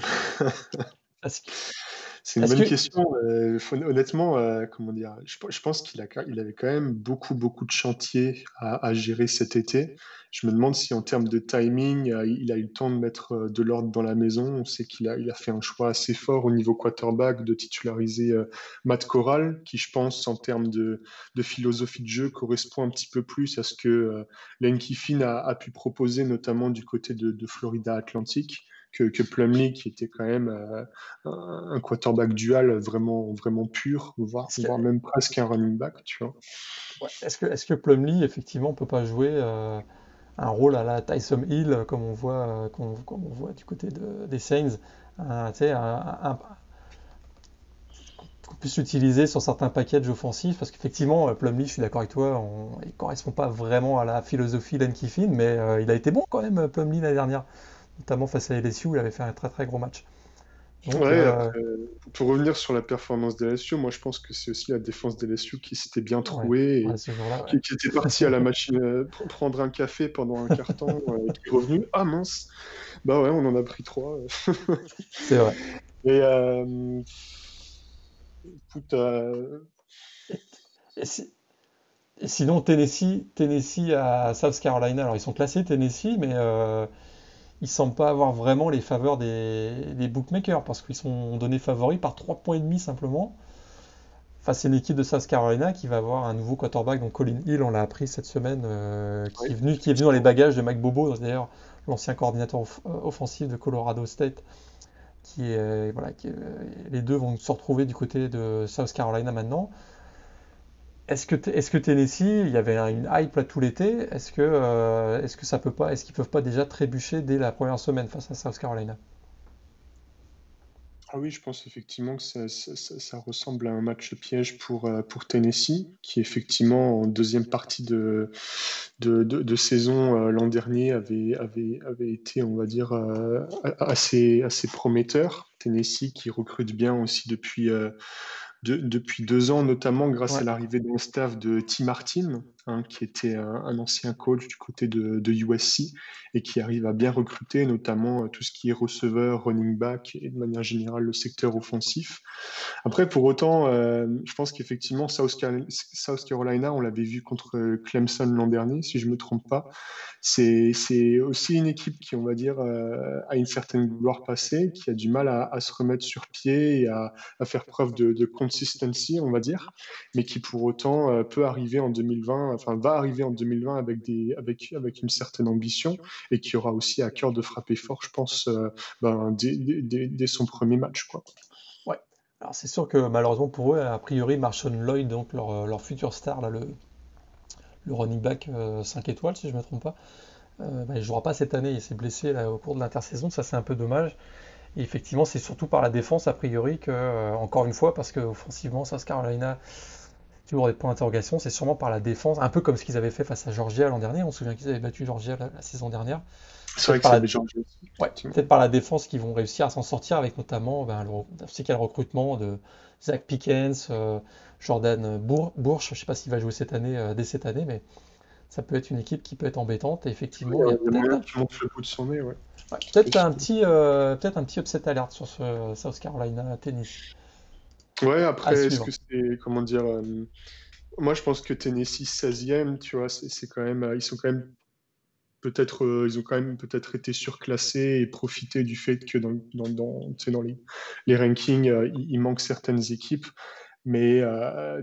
C'est une bonne question. Euh, honnêtement, euh, comment dire, je, pense qu'il a, il avait quand même beaucoup, beaucoup de chantiers à, gérer cet été. Je me demande si en termes de timing, euh, il a eu le temps de mettre de l'ordre dans la maison. On sait qu'il a, il a fait un choix assez fort au niveau quarterback de titulariser Matt Corral, qui je pense en termes de, philosophie de jeu correspond un petit peu plus à ce que Lane Kiffin a, pu proposer, notamment du côté de, de Florida Atlantique que, que Plumlee, qui était quand même euh, un quarterback dual vraiment, vraiment pur, voire, même presque un running back, tu vois. Est-ce que, est que Plumlee, effectivement, peut pas jouer euh, un rôle à la Tyson Hill, comme on voit, comme, on voit du côté de, des Saints un, un, qu'on puisse l'utiliser sur certains packages offensifs, parce qu'effectivement, Plumlee, je suis d'accord avec toi, on, il correspond pas vraiment à la philosophie d'Anne Kiffin, mais euh, il a été bon quand même, Plumlee, l'année dernière notamment face à LSU où il avait fait un très très gros match. Euh, pour revenir sur la performance de LSU, moi je pense que c'est aussi la défense de LSU qui s'était bien trouée et qui, était parti à la machine euh, prendre un café pendant un carton euh, et qui est revenu. Ah mince Bah ouais, on en a pris trois. c'est vrai. Et et, sinon, Tennessee, Tennessee à South Carolina, alors ils sont classés Tennessee, mais ils semblent pas avoir vraiment les faveurs des, bookmakers parce qu'ils sont donnés favoris par 3 points et demi simplement. Face à une équipe de South Carolina qui va avoir un nouveau quarterback, donc Colin Hill, on l'a appris cette semaine, euh, qui, est venu, qui est venu dans les bagages de Mike Bobo, d'ailleurs l'ancien coordinateur euh, offensif de Colorado State, qui est, euh, voilà, les deux vont se retrouver du côté de South Carolina maintenant. Est-ce que, est Tennessee, il y avait une hype là tout l'été, est-ce que, euh, est-ce que ça peut pas, est-ce qu'ils peuvent pas déjà trébucher dès la première semaine face à South Carolina? Ah oui, je pense effectivement que ça, ressemble à un match piège pour, euh, pour Tennessee, qui effectivement en deuxième partie de, de, saison euh, l'an dernier avait, avait, avait été, on va dire, assez, assez prometteur. Tennessee qui recrute bien aussi depuis depuis deux ans, notamment grâce à l'arrivée d'un staff de Tim Martin, Hein, qui était un, ancien coach du côté de, USC et qui arrive à bien recruter, notamment euh, tout ce qui est receveur, running back et de manière générale le secteur offensif. Après, pour autant, euh, je pense qu'effectivement, South, Carolina, on l'avait vu contre Clemson l'an dernier, si je ne me trompe pas. C'est aussi une équipe qui, on va dire, euh, a une certaine gloire passée, qui a du mal à, se remettre sur pied et à, faire preuve de, consistency, on va dire, mais qui pour autant peut arriver en 2020 enfin, va arriver en 2020 avec, des, avec, une certaine ambition et qui aura aussi à cœur de frapper fort, je pense, euh, ben, dès, son premier match. Quoi. Ouais. Alors c'est sûr que malheureusement pour eux, a priori, Marshall Lloyd, donc leur, leur futur star, le, running back 5 euh, étoiles, si je ne me trompe pas, euh, ben, il ne jouera pas cette année. Il s'est blessé au cours de l'intersaison. Ça, c'est un peu dommage. Et effectivement, c'est surtout par la défense, a priori, que, encore une fois, parce qu'offensivement, South Carolina toujours des points d'interrogation, c'est sûrement par la défense, un peu comme ce qu'ils avaient fait face à Georgia l'an dernier. On se souvient qu'ils avaient battu Georgia la, saison dernière. C'est vrai que c'est Georgia. Ouais, peut-être par la défense qu'ils vont réussir à s'en sortir avec notamment ben, le, recrutement de Zach Pickens, euh, Jordan Bourch. Je ne sais pas s'il va jouer cette année, euh, dès cette année, mais ça peut être une équipe qui peut être embêtante. Et effectivement, il y a peut-être un petit, euh, peut-être un petit upset alert sur ce South Carolina tennis. Ouais, après, est-ce que c'est, comment dire, euh, moi je pense que Tennessee 16e, tu vois, c'est quand même, euh, ils sont quand même peut-être, euh, ils ont quand même peut-être été surclassés et profité du fait que dans, dans, dans, dans les, les rankings, il, manque certaines équipes. Mais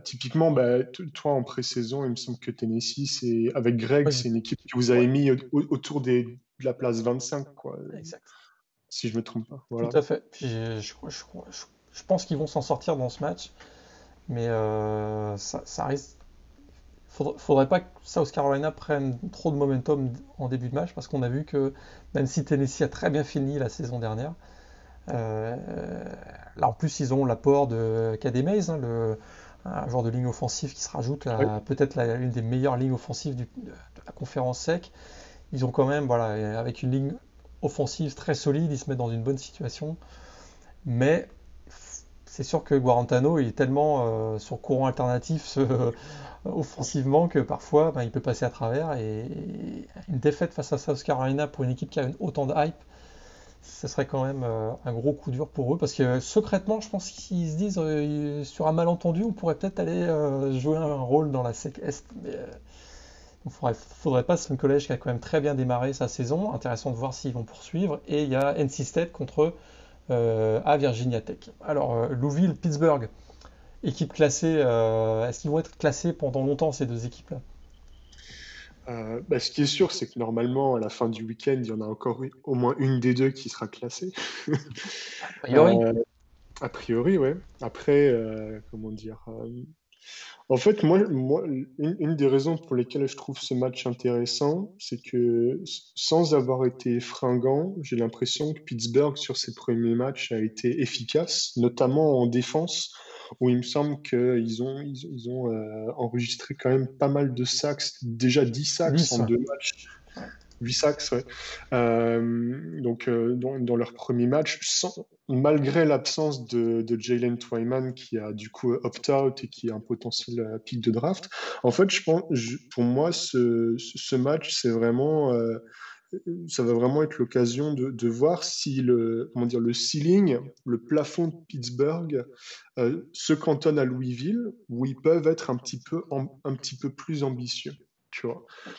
typiquement, bah, toi en pré-saison, il me semble que Tennessee, c'est avec Greg, c'est une équipe que vous avez mis autour des, de la place 25, quoi. Exact. Si je me trompe pas. Voilà. Tout à fait. Puis je, je, je, je pense qu'ils vont s'en sortir dans ce match, mais euh, ça, ça, risque. Faudrait, faudrait pas que South Carolina prenne trop de momentum en début de match, parce qu'on a vu que même si Tennessee a très bien fini la saison dernière, euh, là en plus ils ont l'apport de KD Mays, hein, le, un joueur de ligne offensive qui se rajoute à peut-être l'une des meilleures lignes offensives de, la conférence sec. Ils ont quand même, voilà, avec une ligne offensive très solide, ils se mettent dans une bonne situation. Mais c'est sûr que Guarantano est tellement sur courant alternatif offensivement que parfois ben, il peut passer à travers. Et, une défaite face à South Carolina pour une équipe qui a autant de hype, ce serait quand même un gros coup dur pour eux. Parce que secrètement, je pense qu'ils se disent sur un malentendu, on pourrait peut-être aller jouer un rôle dans la SEC Est. Mais, il ne faudrait, pas, c'est un collège qui a quand même très bien démarré sa saison. Intéressant de voir s'ils vont poursuivre. Et il y a NC State contre euh, à Virginia Tech. Alors, euh, Louisville, Pittsburgh, équipe classée. Euh, est-ce qu'ils vont être classés pendant longtemps, ces deux équipes-là? Bah, ce qui est sûr, c'est que normalement, à la fin du week-end, il y en a encore au moins une des deux qui sera classée. a priori. a priori, ouais. Après, comment dire en fait, moi, moi une, des raisons pour lesquelles je trouve ce match intéressant, c'est que sans avoir été fringant, j'ai l'impression que Pittsburgh, sur ses premiers matchs, a été efficace, notamment en défense, où il me semble qu'ils ont, ils, ont euh, enregistré quand même pas mal de sacs, déjà 10 sacs en deux matchs. 8 sacs, ouais. Euh, donc, euh, dans, leur premier match, malgré l'absence de, Jalen Twyman qui a du coup opt-out et qui a un potentiel euh, pic de draft, en fait, je pense, pour moi, ce, match, c'est vraiment. ça va vraiment être l'occasion de, de, voir si le, comment dire, le ceiling, le plafond de Pittsburgh se cantonne à Louisville, où ils peuvent être un petit peu, un petit peu plus ambitieux.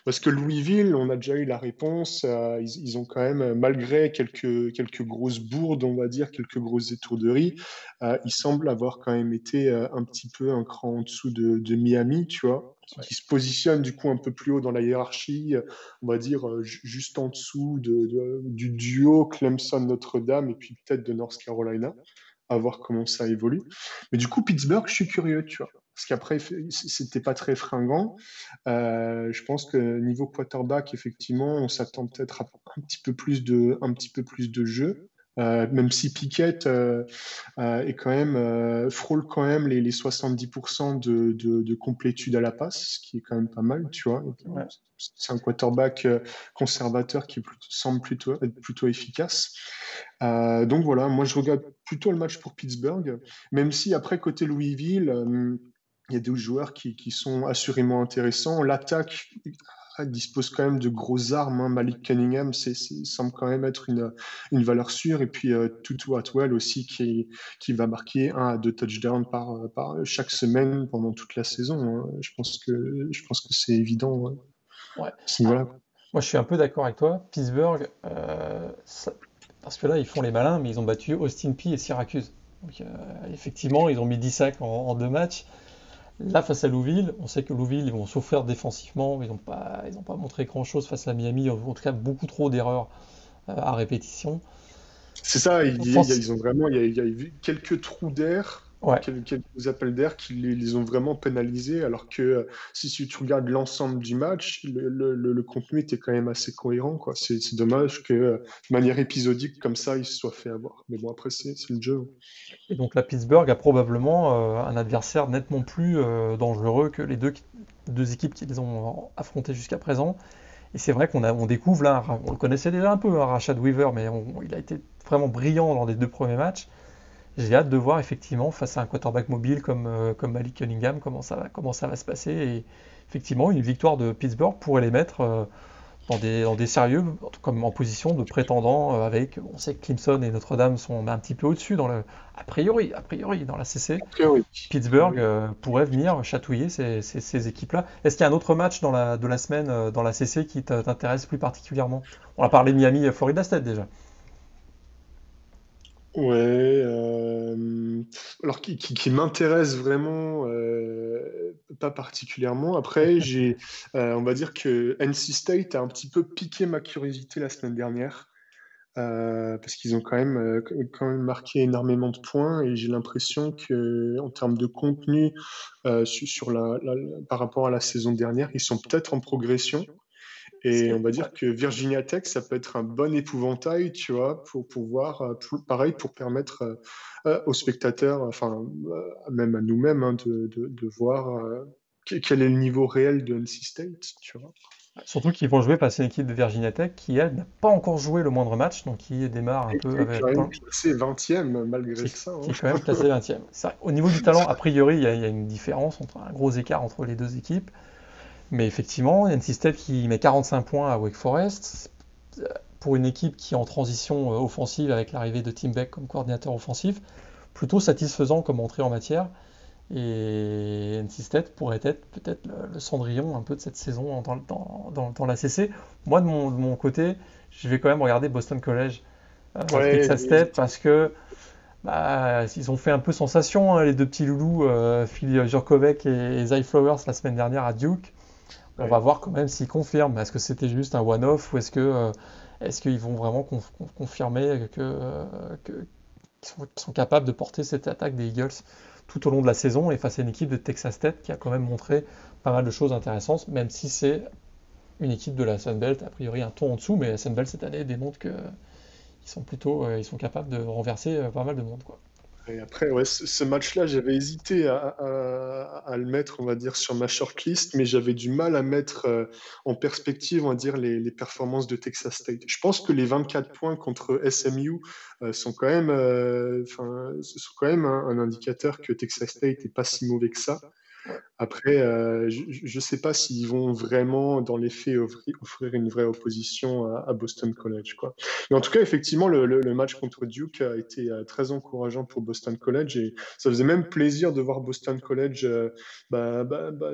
Parce que Louisville, on a déjà eu la réponse, euh, ils, ont quand même, malgré quelques, quelques grosses bourdes, on va dire, quelques grosses étourderies, euh, ils semblent avoir quand même été euh, un petit peu un cran en dessous de, Miami, tu vois, qui se positionne du coup un peu plus haut dans la hiérarchie, on va dire juste en dessous de, du duo Clemson-Notre-Dame et puis peut-être de North Carolina, à voir comment ça évolue. Mais du coup, Pittsburgh, je suis curieux, tu vois parce qu'après, c'était pas très fringant. Euh, je pense que niveau quarterback, effectivement, on s'attend peut-être à un petit peu plus de, un petit peu plus de jeu. Euh, même si Piquet euh, est quand même frôle quand même les, les 70% de, de, de, complétude à la passe, ce qui est quand même pas mal, tu vois. C'est un quarterback conservateur qui semble plutôt être plutôt efficace. donc voilà, moi je regarde plutôt le match pour Pittsburgh, même si après côté Louisville il y a deux joueurs qui, qui sont assurément intéressants. L'attaque dispose quand même de grosses armes. Hein. Malik Cunningham c'est, semble quand même être une, une valeur sûre. Et puis euh, Tutu Atwell aussi qui, qui va marquer un à deux touchdowns par, par chaque semaine pendant toute la saison. Hein. Je pense que, je pense que c'est évident. Ouais. Moi, je suis un peu d'accord avec toi. Pittsburgh, euh, parce que là, ils font les malins, mais ils ont battu Austin Peay et Syracuse. Donc, euh, effectivement, ils ont mis 10 sacs en, en deux matchs. Là, face à Louisville, on sait que Louisville ils vont souffrir défensivement, ils n'ont pas, ils pas montré grand-chose face à Miami, en tout cas beaucoup trop d'erreurs euh, à répétition. C'est ça, il, ils ont vraiment, il y a, eu quelques trous d'air Ouais. Quelques appels d'air qui les, ont vraiment pénalisés, alors que euh, si, tu regardes l'ensemble du match, le, contenu était quand même assez cohérent. Quoi. C'est, dommage que euh, de manière épisodique comme ça, il se soit fait avoir. Mais bon, après, c'est, le jeu. Et donc la Pittsburgh a probablement euh, un adversaire nettement plus dangereux que les deux, deux équipes qui les ont affrontés jusqu'à présent. Et c'est vrai qu'on on découvre là, on le connaissait déjà un peu, hein, Rashad Weaver, mais il a été vraiment brillant dans les deux premiers matchs j'ai hâte de voir effectivement face à un quarterback mobile comme, euh, comme Malik Cunningham comment ça, va, comment ça va se passer. Et effectivement, une victoire de Pittsburgh pourrait les mettre euh, dans, des, dans des sérieux, comme en position de prétendant euh, avec, on sait que Clemson et Notre-Dame sont un petit peu au-dessus, dans le, a priori, a priori dans la CC. Pittsburgh pourrait venir chatouiller ces, ces, équipes-là. Est-ce qu'il y a un autre match dans la, de la semaine dans la CC qui t'intéresse plus particulièrement? On a parlé de Miami, Florida State déjà. Ouais, euh, alors qui, qui, m'intéresse vraiment, euh, pas particulièrement. Après, j'ai, euh, on va dire que NC State a un petit peu piqué ma curiosité la semaine dernière, parce qu'ils ont quand même, quand même marqué énormément de points et j'ai l'impression que en termes de contenu sur la, par rapport à la saison dernière, ils sont peut-être en progression. Et on va dire que Virginia Tech, ça peut être un bon épouvantail, tu vois, pour pouvoir, euh, pareil, pour permettre euh, euh, aux spectateurs, enfin, même à nous-mêmes, hein, de, de, voir quel est le niveau réel de NC State, tu vois. Surtout qu'ils vont jouer face à une équipe de Virginia Tech qui, elle, n'a pas encore joué le moindre match, donc qui démarre un peu avec. Qui est quand même classé 20e malgré ça. Qui est quand même classé 20e. Au niveau du talent, a priori, il y, a une différence, entre, un gros écart entre les deux équipes. Mais effectivement, NC State qui met 45 points à Wake Forest, pour une équipe qui est en transition euh, offensive avec l'arrivée de Tim Beck comme coordinateur offensif, plutôt satisfaisant comme entrée en matière. Et NC State pourrait être peut-être le, cendrillon un peu de cette saison dans, dans, la CC. Moi, de mon, de mon, côté, je vais quand même regarder Boston College euh, Texas State parce que bah, ils ont fait un peu sensation, hein, les deux petits loulous, euh, Phil Jurkovec et, Zay Flowers la semaine dernière à Duke. On va voir quand même s'ils confirment. Est-ce que c'était juste un one-off ou est-ce que euh, est-ce qu'ils vont vraiment confirmer que, qu'ils sont, sont, capables de porter cette attaque des Eagles tout au long de la saison et face à une équipe de Texas Tech qui a quand même montré pas mal de choses intéressantes, même si c'est une équipe de la Sunbelt, a priori un ton en dessous, mais la Sunbelt cette année démontre qu'ils sont plutôt euh, ils sont capables de renverser euh, pas mal de monde. Quoi. Après, ouais, ce, match-là, j'avais hésité à, le mettre, on va dire, sur ma shortlist, mais j'avais du mal à mettre euh, en perspective, on va dire, les, performances de Texas State. Je pense que les 24 points contre SMU euh, sont quand même, euh, sont quand même un, indicateur que Texas State n'est pas si mauvais que ça. Après, euh, je ne sais pas s'ils vont vraiment, dans les faits, offrir, une vraie opposition à, Boston College. Mais en tout cas, effectivement, le, match contre Duke a été euh, très encourageant pour Boston College et ça faisait même plaisir de voir Boston College, euh, bah, bah, bah,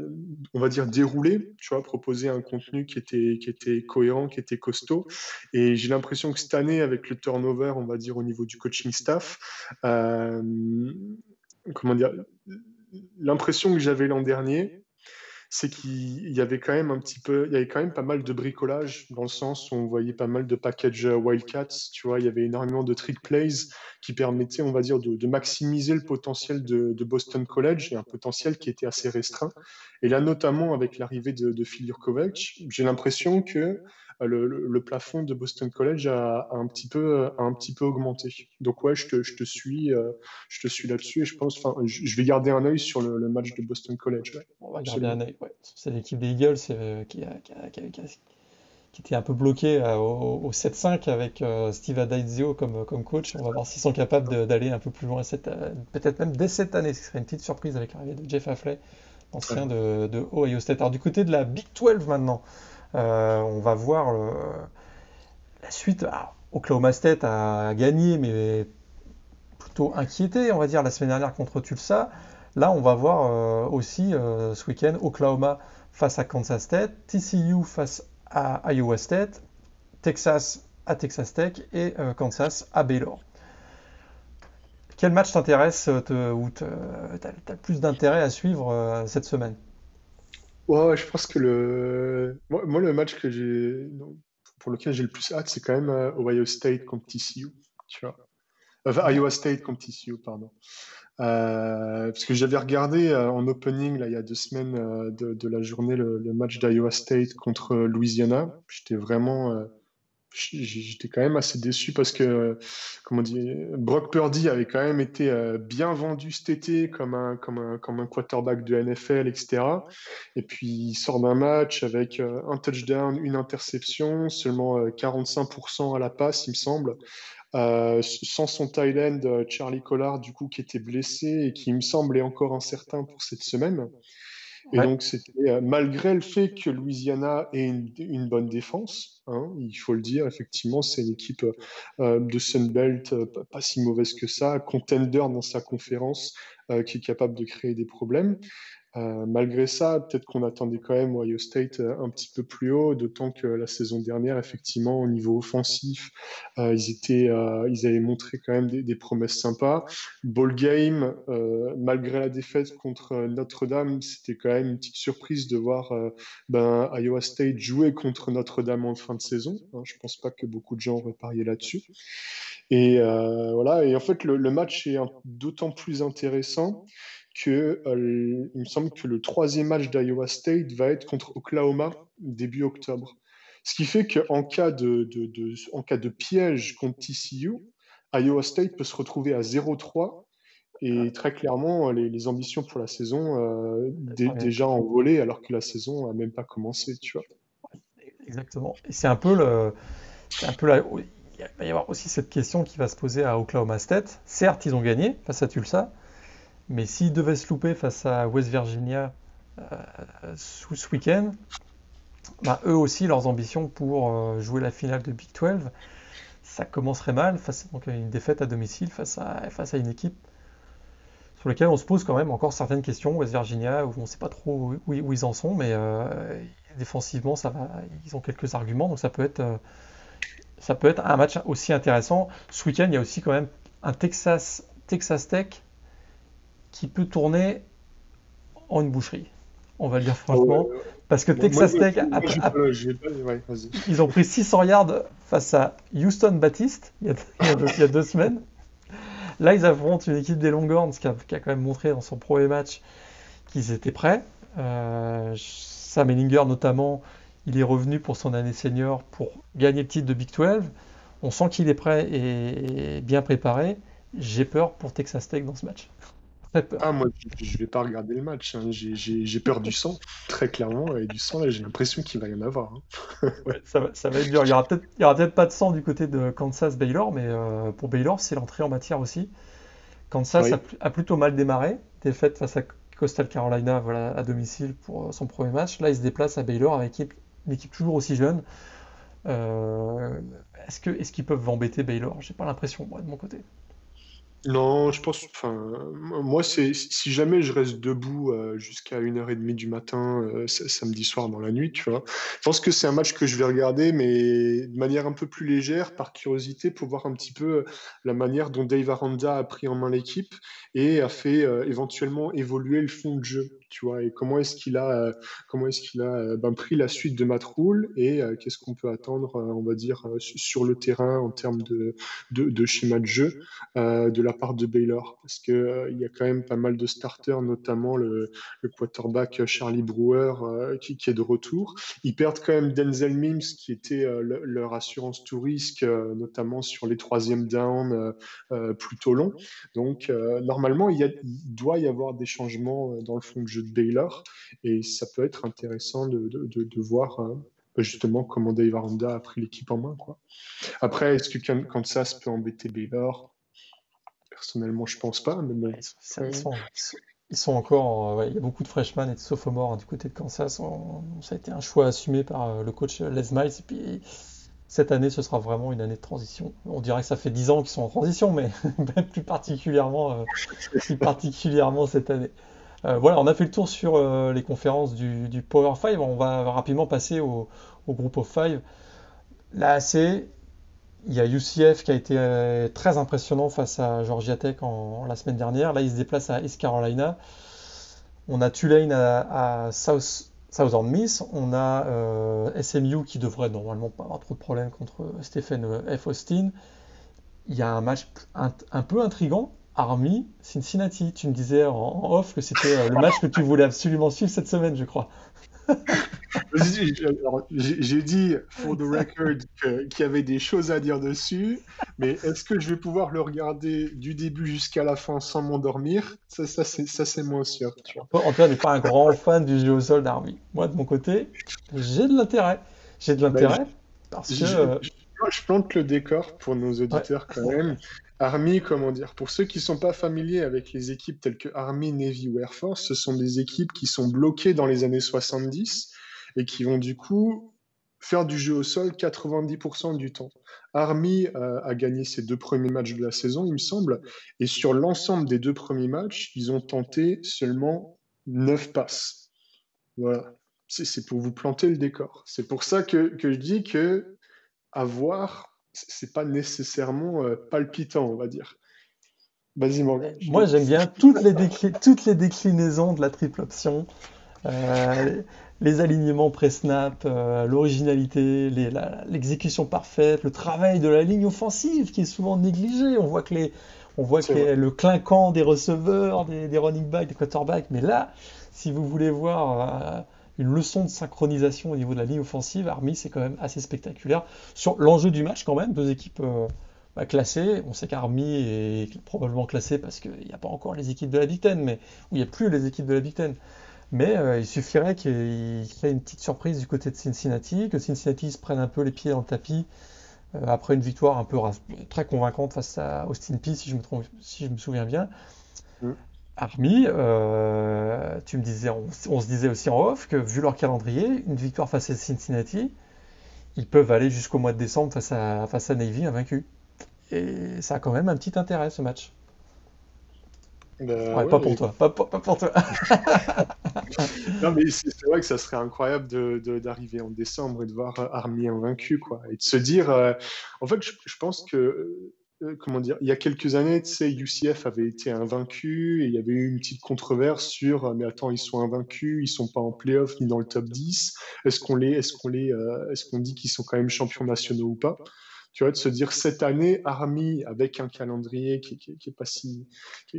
on va dire, dérouler, tu vois, proposer un contenu qui était cohérent, qui était costaud. Et j'ai l'impression que cette année, avec le turnover, on va dire, au niveau du coaching staff, comment dire l'impression que j'avais l'an dernier, c'est qu'il y avait quand même un petit peu, il y avait quand même pas mal de bricolage dans le sens où on voyait pas mal de package euh, Wildcats, tu vois, il y avait énormément de trick plays qui permettaient, on va dire, de, maximiser le potentiel de, Boston College et un potentiel qui était assez restreint. Et là, notamment avec l'arrivée de, de Phil j'ai l'impression que le, plafond de Boston College a, un, petit peu, un petit peu augmenté. Donc ouais, je te, je te suis, euh, je te suis là-dessus et je pense, enfin, je vais garder un œil sur le, match de Boston College. On va garder un œil. C'est l'équipe des Eagles euh, qui, qui, était un peu bloquée euh, au, 7-5 avec Steve Adaizio comme, comme coach. On va voir s'ils sont capables d'aller un peu plus loin, peut-être même dès cette année. Ce serait une petite surprise avec l'arrivée de Jeff Affley, ancien de, de Ohio State. Alors du côté de la Big 12 maintenant. Euh, on va voir la suite. Oklahoma State a gagné, mais plutôt inquiété, on va dire, la semaine dernière contre Tulsa. Là, on va voir euh, aussi euh, ce week-end Oklahoma face à Kansas State, TCU face à Iowa State, Texas à Texas Tech et Kansas à Baylor. Quel match t'intéresse ou tu as, plus d'intérêt à suivre cette semaine? Ouais, je pense que le. Moi, le match que j'ai pour lequel j'ai le plus hâte, c'est quand même euh, Ohio State contre TCU, tu vois. Iowa State contre TCU, pardon. Euh, parce que j'avais regardé euh, en opening, là, il y a deux semaines de, la journée, le match d'Iowa State contre Louisiana. J'étais vraiment j'étais quand même assez déçu parce que, comment dire, Brock Purdy avait quand même été euh, bien vendu cet été comme un, comme un, comme un quarterback de NFL, etc. Et puis il sort d'un match avec euh, un touchdown, une interception, seulement 45% euh, à la passe, il me semble. sans son end Charlie Collard du coup qui était blessé et qui il me semble est encore incertain pour cette semaine. Et donc, c'était euh, malgré le fait que Louisiana ait une, bonne défense, hein, il faut le dire, effectivement, c'est une équipe euh, de Sunbelt euh, pas, si mauvaise que ça, contender dans sa conférence, qui est capable de créer des problèmes. Euh, malgré ça, peut-être qu'on attendait quand même Ohio State euh, un petit peu plus haut, d'autant que la saison dernière, effectivement, au niveau offensif, euh, ils étaient, ils avaient montré quand même des, promesses sympas. Ball game, malgré la défaite contre Notre-Dame, c'était quand même une petite surprise de voir ben, Iowa State jouer contre Notre-Dame en fin de saison. Hein, je pense pas que beaucoup de gens auraient parié là-dessus. Et voilà. Et en fait, le, le match est d'autant plus intéressant que euh, il me semble que le troisième match d'Iowa State va être contre Oklahoma début octobre. Ce qui fait qu'en cas de, en cas de piège contre TCU, Iowa State peut se retrouver à 0-3 et très clairement, les, ambitions pour la saison euh, déjà envolées alors que la saison n'a même pas commencé, tu vois. Exactement. Et c'est un peu le. Un peu la... Il va y avoir aussi cette question qui va se poser à Oklahoma State. Certes, ils ont gagné face à Tulsa, mais s'ils devaient se louper face à West Virginia euh, ce, week-end, bah, eux aussi, leurs ambitions pour euh, jouer la finale de Big 12, ça commencerait mal face donc, une défaite à domicile face à, face à une équipe sur laquelle on se pose quand même encore certaines questions. West Virginia, où on ne sait pas trop où, où, ils en sont, mais euh, défensivement, ça va, ils ont quelques arguments, donc ça peut être, ça peut être un match aussi intéressant. Ce week-end, il y a aussi quand même un Texas, Texas Tech qui peut tourner en une boucherie. On va le dire franchement. Parce que Texas Tech, ils ont pris 600 yards face à Houston Baptiste il y a, il y a, deux, semaines. Là, ils affrontent une équipe des Longhorns qui a, qui a, quand même montré dans son premier match qu'ils étaient prêts. Euh, Sam Ellinger, notamment, il est revenu pour son année senior pour gagner le titre de Big 12. On sent qu'il est prêt et bien préparé. J'ai peur pour Texas Tech dans ce match. Ah, moi, je vais pas regarder le match. Hein. J'ai peur du sang, très clairement. Et du sang, là, j'ai l'impression qu'il va y en avoir. Hein. ouais, ça, va, ça, va, être dur. Il y aura peut-être peut pas de sang du côté de Kansas-Baylor, mais euh, pour Baylor, c'est l'entrée en matière aussi. Kansas oui. a, a, plutôt mal démarré. Défaite face à Coastal Carolina voilà, à domicile pour euh, son premier match. Là, il se déplace à Baylor avec une équipe, une équipe toujours aussi jeune. Euh, Est-ce qu'ils est qu'ils peuvent embêter Baylor? J'ai pas l'impression, moi, de mon côté. Non, je pense, enfin, moi, c'est si jamais je reste debout euh, jusqu'à 1h30 du matin, euh, samedi soir dans la nuit, tu vois, je pense que c'est un match que je vais regarder, mais de manière un peu plus légère, par curiosité, pour voir un petit peu euh, la manière dont Dave Aranda a pris en main l'équipe et a fait euh, éventuellement évoluer le fond de jeu tu vois, et comment est-ce qu'il a, euh, comment est-ce qu'il a euh, ben, pris la suite de Matt Rule et euh, qu'est-ce qu'on peut attendre, on va dire, sur le terrain en termes de, de, de schéma de jeu de la part de Baylor, parce que il y a quand même pas mal de starters, notamment le, le quarterback Charlie Brewer qui, qui, est de retour. Ils perdent quand même Denzel Mims, qui était leur assurance tout risque, notamment sur les troisièmes downs plutôt longs. Donc normalement, il, y a, il doit y avoir des changements dans le fond de jeu de Baylor. Et ça peut être intéressant de, de, de, de voir euh, justement comment Dave Aranda a pris l'équipe en main. Quoi. Après, est-ce que Kansas peut embêter Baylor? Personnellement, je pense pas. Mais bon. ils, sont, ils, sont, encore. Ouais, il y a beaucoup de freshmen et de sophomores hein, du côté de Kansas. On, ça a été un choix assumé par euh, le coach Les Miles. Et puis cette année, ce sera vraiment une année de transition. On dirait que ça fait 10 ans qu'ils sont en transition, mais plus particulièrement, euh, plus particulièrement cette année. Euh, voilà, on a fait le tour sur euh, les conférences du, Power 5. On va rapidement passer au, groupe of 5. Là, c'est. Il y a UCF qui a été euh, très impressionnant face à Georgia Tech en, la semaine dernière. Là, il se déplace à East Carolina. On a Tulane à, South, Southern Miss. On a SMU qui devrait normalement pas avoir trop de problèmes contre Stephen F. Austin. Il y a un match un, un peu intrigant Army, Cincinnati. Tu me disais en off que c'était euh, le match que tu voulais absolument suivre cette semaine, je crois. J'ai dit, for the record, qu'il y avait des choses à dire dessus, mais est-ce que je vais pouvoir le regarder du début jusqu'à la fin sans m'endormir? Ça, ça c'est moins sûr. Antoine n'est pas un grand fan du jeu au sol d'Army. Moi, de mon côté, j'ai de l'intérêt. J'ai de l'intérêt bah, parce que. Je, je, plante le décor pour nos auditeurs ouais. quand même. Army, comment dire, pour ceux qui ne sont pas familiers avec les équipes telles que Army, Navy ou Air Force, ce sont des équipes qui sont bloquées dans les années 70 et qui vont du coup faire du jeu au sol 90% du temps. Army euh, a gagné ses deux premiers matchs de la saison, il me semble, et sur l'ensemble des deux premiers matchs, ils ont tenté seulement 9 passes. Voilà. C'est pour vous planter le décor. C'est pour ça que, que je dis que avoir c'est pas nécessairement euh, palpitant, on va dire. Vas-y, Morgan. Moi, j'aime bien toutes les, toutes les déclinaisons de la triple option. Euh, les alignements pré-snap, euh, l'originalité, l'exécution parfaite, le travail de la ligne offensive qui est souvent négligé. On voit que, les, on voit que les, le clinquant des receveurs, des, des, running backs, des quarterbacks. Mais là, si vous voulez voir euh, une leçon de synchronisation au niveau de la ligne offensive, Army, c'est quand même assez spectaculaire. Sur l'enjeu du match, quand même, deux équipes euh, bah, classées. On sait qu'Army est probablement classé parce qu'il n'y a pas encore les équipes de la Big Ten, mais où il n'y a plus les équipes de la Big Ten. Mais euh, il suffirait qu'il y ait une petite surprise du côté de Cincinnati, que Cincinnati se prenne un peu les pieds dans le tapis euh, après une victoire un peu très convaincante face à Austin Peay, si je me, trompe, si je me souviens bien. Army, euh, tu me disais, on, se disait aussi en off que vu leur calendrier, une victoire face à Cincinnati, ils peuvent aller jusqu'au mois de décembre face à, face à Navy invaincu. Et ça a quand même un petit intérêt ce match. Bah pas pour toi, pas, pour toi. non, mais c'est vrai que ça serait incroyable d'arriver de, en décembre et de voir Army invaincu, quoi. Et de se dire, euh, en fait, je, pense que, euh, comment dire, il y a quelques années, tu sais, UCF avait été invaincu et il y avait eu une petite controverse sur, euh, mais attends, ils sont invaincus, ils sont pas en playoff ni dans le top 10. Est-ce qu'on les, est-ce qu'on les, est-ce qu'on dit qu'ils sont quand même champions nationaux ou pas? Tu vois, de se dire cette année, Army, avec un calendrier qui, qui, qui est pas si,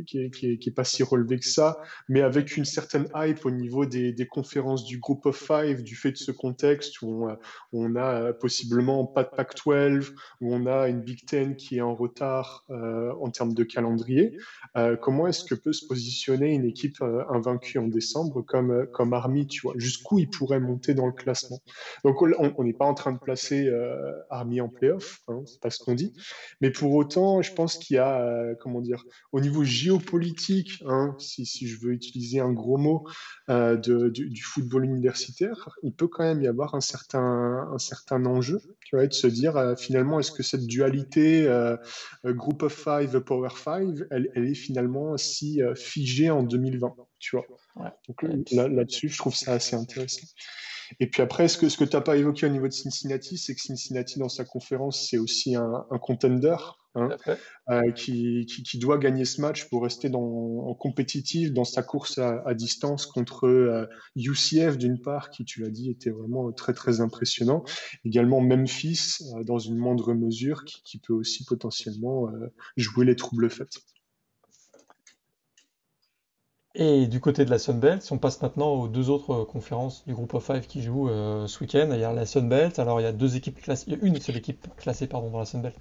qui, qui, pas si relevé que ça, mais avec une certaine hype au niveau des, des conférences du Group of Five, du fait de ce contexte où on, on a possiblement pas de Pac-12, où on a une Big Ten qui est en retard euh, en termes de calendrier, euh, comment est-ce que peut se positionner une équipe euh, invaincue en décembre comme, euh, comme Army, tu vois, jusqu'où il pourrait monter dans le classement? Donc on n'est pas en train de placer euh, Army en playoff, Hein, c'est pas ce qu'on dit. Mais pour autant, je pense qu'il y a, euh, comment dire, au niveau géopolitique, hein, si, si, je veux utiliser un gros mot, euh, de, du, football universitaire, il peut quand même y avoir un certain, un certain enjeu, tu vois, de se dire euh, finalement, est-ce que cette dualité Group of Five, Power Five, elle, elle est finalement si figée en 2020, tu vois. Donc là-dessus, je trouve ça assez intéressant. Et puis après, ce que, ce que tu n'as pas évoqué au niveau de Cincinnati, c'est que Cincinnati, dans sa conférence, c'est aussi un, un contender hein, euh, qui, qui, qui, doit gagner ce match pour rester dans, en compétitif dans sa course à, à distance contre euh, UCF, d'une part, qui, tu l'as dit, était vraiment très, très impressionnant. Également Memphis, euh, dans une moindre mesure, qui, qui peut aussi potentiellement euh, jouer les troubles faits. Et du côté de la Sunbelt, si on passe maintenant aux deux autres conférences du groupe of five qui jouent euh, ce week-end, il y a la Sunbelt, alors il y a deux équipes classées, une seule équipe classée pardon, dans la Sunbelt,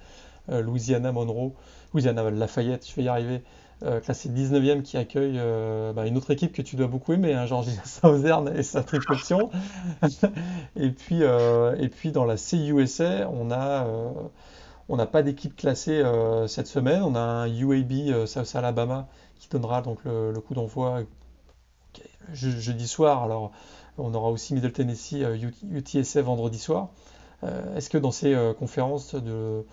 euh, Louisiana Monroe, Louisiana Lafayette, je vais y arriver, euh, classée 19e qui accueille euh, bah, une autre équipe que tu dois beaucoup aimer, hein, Georgia Southern et sa triple et, puis, euh, et puis dans la CUSA, on a on n'a pas d'équipe classée cette semaine, on a un UAB South Alabama qui donnera donc le, coup d'envoi jeudi soir. Alors, on aura aussi Middle Tennessee UTSA euh, vendredi soir. Euh, est-ce que dans ces euh, conférences de,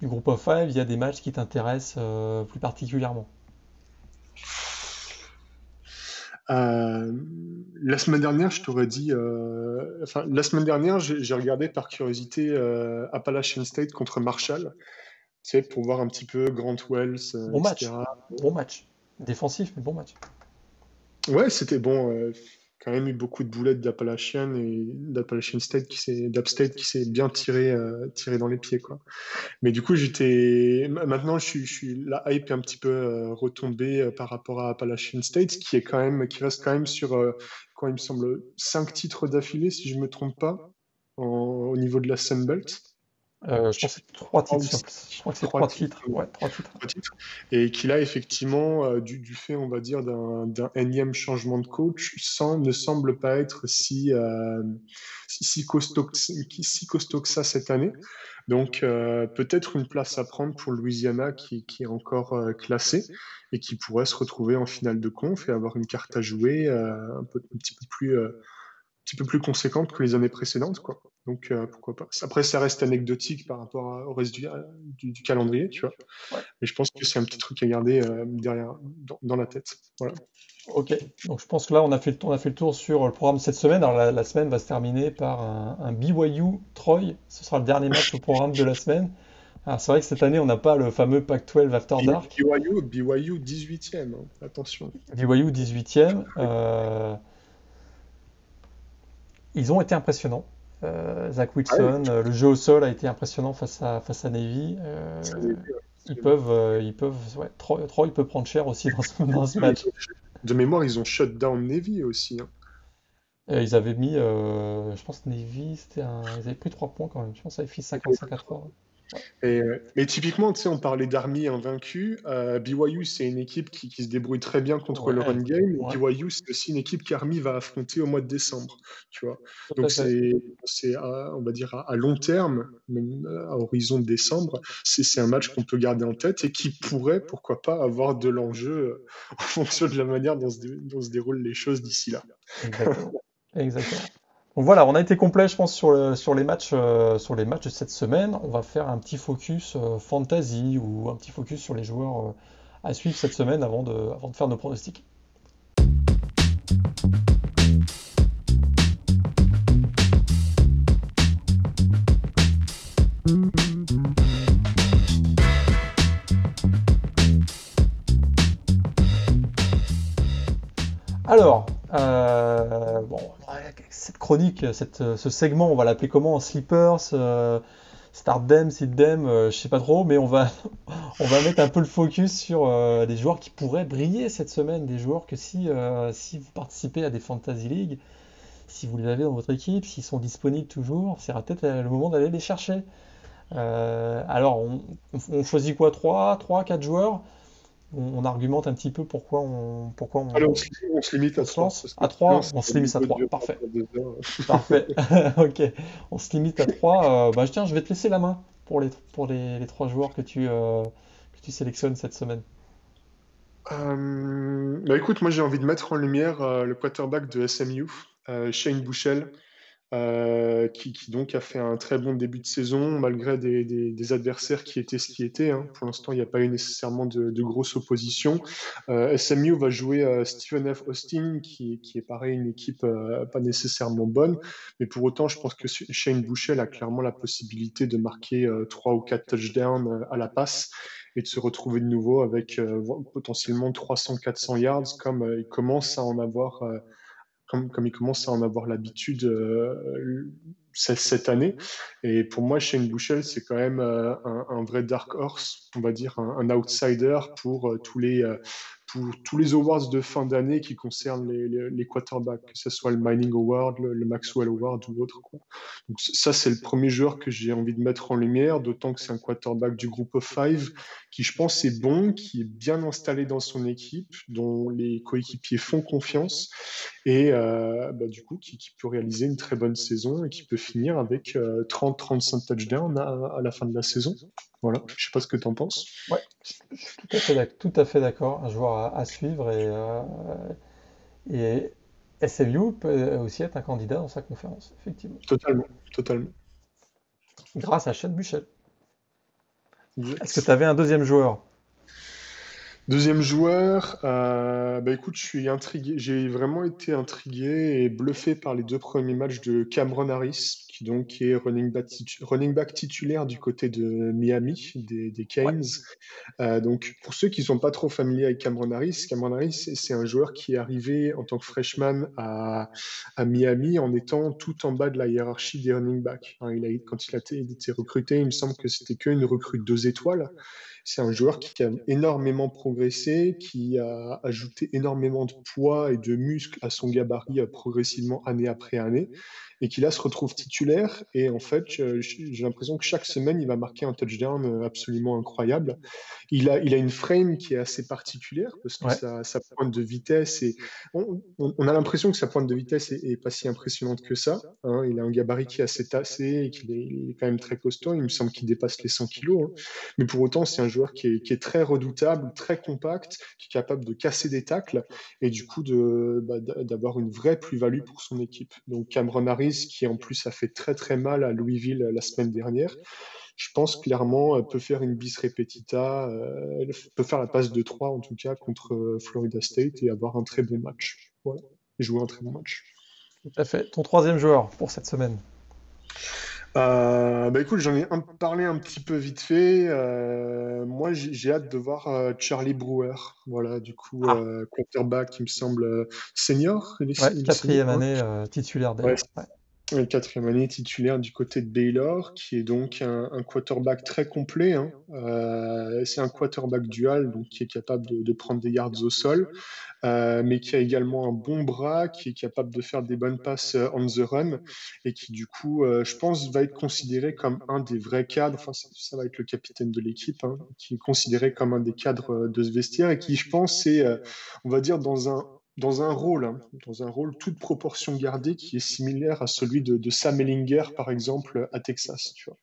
du groupe of five, il y a des matchs qui t'intéressent plus particulièrement? La semaine dernière, je t'aurais dit. enfin, la semaine dernière, j'ai regardé par curiosité Appalachian State contre Marshall, tu sais, pour voir un petit peu Grant Wells. bon match. Bon match. Défensif, mais bon match. Ouais, c'était bon. Euh, quand même eu beaucoup de boulettes d'Appalachian et d'Appalachian State qui s'est d'Upstate qui s'est bien tiré euh, tiré dans les pieds quoi. Mais du coup j'étais maintenant je suis, je suis la hype est un petit peu euh, retombée par rapport à Appalachian State qui est quand même qui reste quand même sur quoi il me semble cinq titres d'affilée si je me trompe pas au niveau de la Sunbelt. Euh, je pense que c'est trois titres. Je crois que c'est trois, titres. Ouais, trois titres. Et qu'il a effectivement, euh, du, du, fait, on va dire, d'un énième changement de coach, sans, ne semble pas être si, euh, si, costaud, si, costaud, que ça cette année. Donc euh, peut-être une place à prendre pour Louisiana qui, qui est encore classée et qui pourrait se retrouver en finale de conf et avoir une carte à jouer un, peu, un petit peu plus petit peu plus conséquente que les années précédentes, quoi. Donc euh, pourquoi pas. Après, ça reste anecdotique par rapport au reste du, du, calendrier, tu vois. Mais je pense que c'est un petit truc à garder euh, derrière, dans, la tête. Voilà. Ok, donc je pense que là, on a fait le, on a fait le tour sur le programme cette semaine. Alors la, semaine va se terminer par un, un, BYU Troy. Ce sera le dernier match au programme de la semaine. Alors c'est vrai que cette année, on n'a pas le fameux Pac-12 After Dark. BYU, BYU 18e, hein. attention. BYU 18e. Euh, ils ont été impressionnants. Euh, Zach Wilson, ah euh, le jeu au sol a été impressionnant face à, face à Navy. Euh, ils peuvent, ils peuvent, ouais, Troy, peut prendre cher aussi dans ce, match. De mémoire, ils ont shut down Navy aussi. Hein. ils avaient mis, je pense Navy, un... ils avaient pris 3 points quand même. Je pense qu'ils avaient fait 55 à 3. Et, mais typiquement, tu sais, on parlait d'Army invaincu. BYU, c'est une équipe qui, qui, se débrouille très bien contre le run game. BYU, c'est aussi une équipe qu'Army va affronter au mois de décembre. Tu vois. Donc, c'est, on va dire, à, long terme, même à horizon de décembre, c'est, un match qu'on peut garder en tête et qui pourrait, pourquoi pas, avoir de l'enjeu en fonction de la manière dont se, dont se déroulent les choses d'ici là. Exactement. Exactement. Donc voilà, on a été complet, je pense, sur, sur, les matchs, euh, sur les matchs de cette semaine. On va faire un petit focus euh, fantasy ou un petit focus sur les joueurs euh, à suivre cette semaine avant de, avant de faire nos pronostics. Alors, bon, cette chronique, cette, ce segment, on va l'appeler comment? Sleepers, euh, Sit Them, euh, je sais pas trop, mais on va, on va mettre un peu le focus sur euh, des joueurs qui pourraient briller cette semaine, des joueurs que si, si vous participez à des Fantasy League, si vous les avez dans votre équipe, s'ils sont disponibles toujours, c'est peut-être le moment d'aller les chercher. alors, on, on, choisit quoi? 3, 3, 4 joueurs? On, argumente un petit peu pourquoi on. Pourquoi on, Allez, on, se, limite à 3. À 3, on se limite à 3. Parfait. Parfait. ok. On se limite à 3. Euh, bah, tiens, je vais te laisser la main pour les, pour les, les 3 joueurs que tu, euh, que tu sélectionnes cette semaine. Euh, bah écoute, moi j'ai envie de mettre en lumière euh, le quarterback de SMU, Shane Bouchel. Euh, qui, donc a fait un très bon début de saison malgré des, adversaires qui étaient ce qui étaient. Hein. Pour l'instant, il n'y a pas eu nécessairement de, de grosse opposition. Euh, SMU va jouer euh, Stephen F. Austin, qui, qui, est pareil une équipe pas nécessairement bonne, mais pour autant, je pense que Shane Bouchel a clairement la possibilité de marquer trois ou quatre touchdowns à la passe et de se retrouver de nouveau avec potentiellement 300-400 yards comme il commence à en avoir comme, comme il commence à en avoir l'habitude euh, cette année. Et pour moi, Shane Bouchel, c'est quand même euh, un, vrai dark horse, on va dire, un, un outsider pour euh, tous les pour tous les awards de fin d'année qui concernent les, quarterbacks, que ce soit le Mining Award, le, Maxwell Award ou autre. Quoi. Donc ça, c'est le premier joueur que j'ai envie de mettre en lumière, d'autant que c'est un quarterback du groupe of five qui, je pense, est bon, qui est bien installé dans son équipe, dont les coéquipiers font confiance et euh, bah, du coup qui, qui, peut réaliser une très bonne saison et qui peut finir avec 30-35 euh, touchdowns à, à la fin de la saison. Voilà, je sais pas ce que tu en penses. Ouais, je suis tout à fait d'accord. Un joueur à, suivre et, euh, et SLU peut aussi être un candidat dans sa conférence, effectivement. Totalement, totalement. Grâce à Chad Buchel. Est-ce que tu avais un deuxième joueur? Deuxième joueur, euh, bah écoute, je suis intrigué. J'ai vraiment été intrigué et bluffé par les deux premiers matchs de Cameron Harris, qui donc est running back, running back titulaire du côté de Miami, des, des Canes. Euh, donc, pour ceux qui ne sont pas trop familiers avec Cameron Harris, Cameron Harris, c'est un joueur qui est arrivé en tant que freshman à, à, Miami en étant tout en bas de la hiérarchie des running backs. Hein, il a, quand il a été recruté, il me semble que c'était qu'une recrue de deux étoiles. C'est un joueur qui a énormément progressé, qui a ajouté énormément de poids et de muscles à son gabarit euh, progressivement année après année et qui là se retrouve titulaire. Et en fait, j'ai l'impression que chaque semaine, il va marquer un touchdown euh, absolument incroyable. Il a, il a une frame qui est assez particulière parce que sa, pointe de vitesse et on, on, a l'impression que sa pointe de vitesse est, pas si impressionnante que ça. Hein. Il a un gabarit qui est assez tassé et qu'il est, quand même très costaud. Il me semble qu'il dépasse les 100 kilos. Hein. Mais pour autant, c'est un joueur qui est, très redoutable, très compact, qui est capable de casser des tacles et du coup bah, d'avoir une vraie plus-value pour son équipe. Donc Cameron Harris qui en plus a fait très très mal à Louisville la semaine dernière. Je pense clairement elle peut faire une bis repetita, euh, peut faire la passe de 3 en tout cas contre euh, Florida State et avoir un très bon match. Voilà, jouer un très bon match. Tout à fait. Ton troisième joueur pour cette semaine? Euh, bah écoute, j'en ai parlé un petit peu vite fait. moi, j'ai hâte de voir Charlie Brewer. Voilà, du coup, ah. quarterback qui me semble senior. quatrième année titulaire d'ailleurs. Le quatrième année titulaire du côté de Baylor, qui est donc un, quarterback très complet. Hein. Euh, c'est un quarterback dual, donc qui est capable de, prendre des yards au sol, euh, mais qui a également un bon bras, qui est capable de faire des bonnes passes euh, on the run, et qui du coup, je pense, va être considéré comme un des vrais cadres. Enfin, ça, va être le capitaine de l'équipe, hein, qui est considéré comme un des cadres de ce vestiaire, et qui, je pense, c'est, on va dire, dans un dans un rôle, hein, dans un rôle toute proportion gardée qui est similaire à celui de, Sam Ellinger, par exemple, à Texas. Tu vois,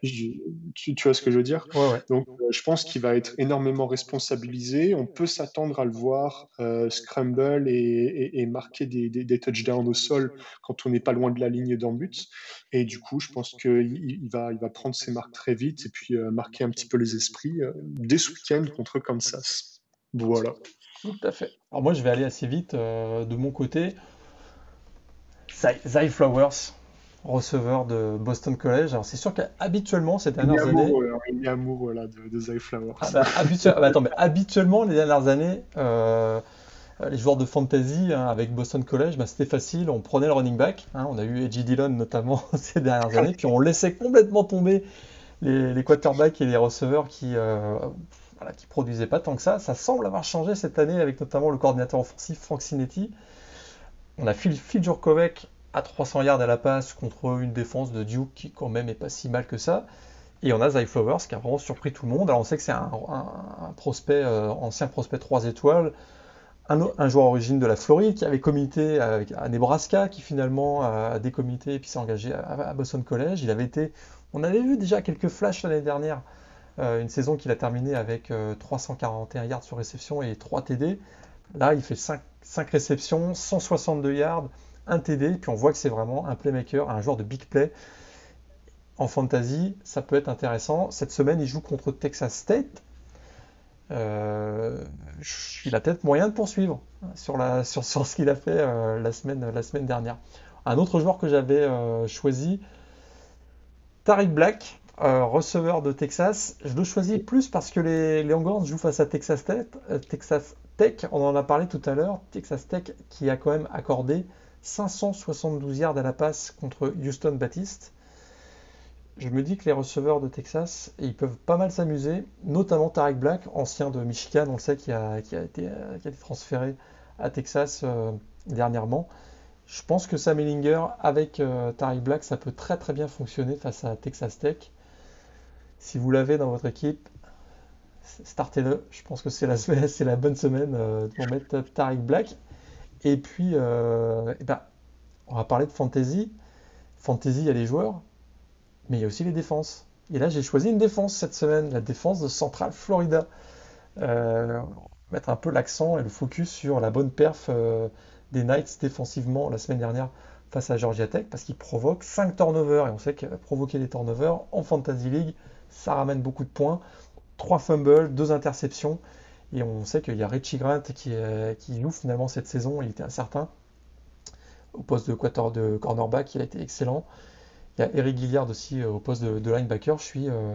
tu, vois ce que je veux dire? Donc, euh, je pense qu'il va être énormément responsabilisé. On peut s'attendre à le voir euh, scramble et, marquer des, touchdowns au sol quand on n'est pas loin de la ligne d'en but. Et du coup, je pense qu'il il va, il va prendre ses marques très vite et puis euh, marquer un petit peu les esprits dès ce week-end contre Kansas. Voilà. Tout à fait. Alors moi, je vais aller assez vite euh, de mon côté. Zay Flowers, receveur de Boston College. Alors c'est sûr qu'habituellement, ces dernières années... Il voilà, de, de Zay Flowers. Ah bah, ah bah, attends, mais habituellement, les dernières années, euh, les joueurs de fantasy hein, avec Boston College, bah, c'était facile. On prenait le running back. Hein, on a eu Edgy Dillon notamment ces dernières années. Puis on laissait complètement tomber les, quarterbacks et les receveurs qui... Euh, qui produisait pas tant que ça. Ça semble avoir changé cette année avec notamment le coordinateur offensif Frank Sinetti. On a Phil, Jurkovec à 300 yards à la passe contre une défense de Duke qui quand même est pas si mal que ça. Et on a Zay Flowers qui a vraiment surpris tout le monde. Alors on sait que c'est un, prospect, euh, ancien prospect 3 étoiles, un, joueur origine de la Floride qui avait comité à Nebraska, qui finalement a décomité et puis s'est engagé à, à, Boston College. Il avait été, on avait vu déjà quelques flashs l'année dernière une saison qu'il a terminée avec 341 euh, yards sur réception et 3 TD. Là, il fait 5, réceptions, 162 yards, 1 TD, puis on voit que c'est vraiment un playmaker, un joueur de big play. En fantasy, ça peut être intéressant. Cette semaine, il joue contre Texas State. Euh, il a peut-être moyen de poursuivre sur, ce qu'il a fait la semaine dernière. Un autre joueur que j'avais choisi, Tariq Black, euh, receveur de Texas. Je le choisis plus parce que les, Longhorns jouent face à Texas Tech, euh, Texas Tech. On en a parlé tout à l'heure. Texas Tech qui a quand même accordé 572 yards à la passe contre Houston Baptiste. Je me dis que les receveurs de Texas, ils peuvent pas mal s'amuser, notamment Tarek Black, ancien de Michigan, on le sait, qui a, euh, été, transféré à Texas dernièrement. Je pense que Sam Ellinger avec Tariq Black, ça peut très très bien fonctionner face à Texas Tech. Si vous l'avez dans votre équipe, startez-le. Je pense que c'est la, bonne semaine euh, pour mettre Tariq Black. Et puis, euh, eh ben, on va parler de fantasy. Fantasy, il y a les joueurs, mais il y a aussi les défenses. Et là, j'ai choisi une défense cette semaine, la défense de Central Florida. Euh, mettre un peu l'accent et le focus sur la bonne perf des Knights défensivement la semaine dernière face à Georgia Tech parce qu'ils provoquent 5 turnovers. Et on sait que provoquer des turnovers en Fantasy League, ça ramène beaucoup de points. 3 fumbles, 2 interceptions. Et on sait qu'il y a Richie Grant qui, qui joue finalement cette saison, il était incertain. Au poste de, de cornerback, il a été excellent. Il y a Eric Gilliard aussi euh, au poste de, linebacker. Je suis, euh,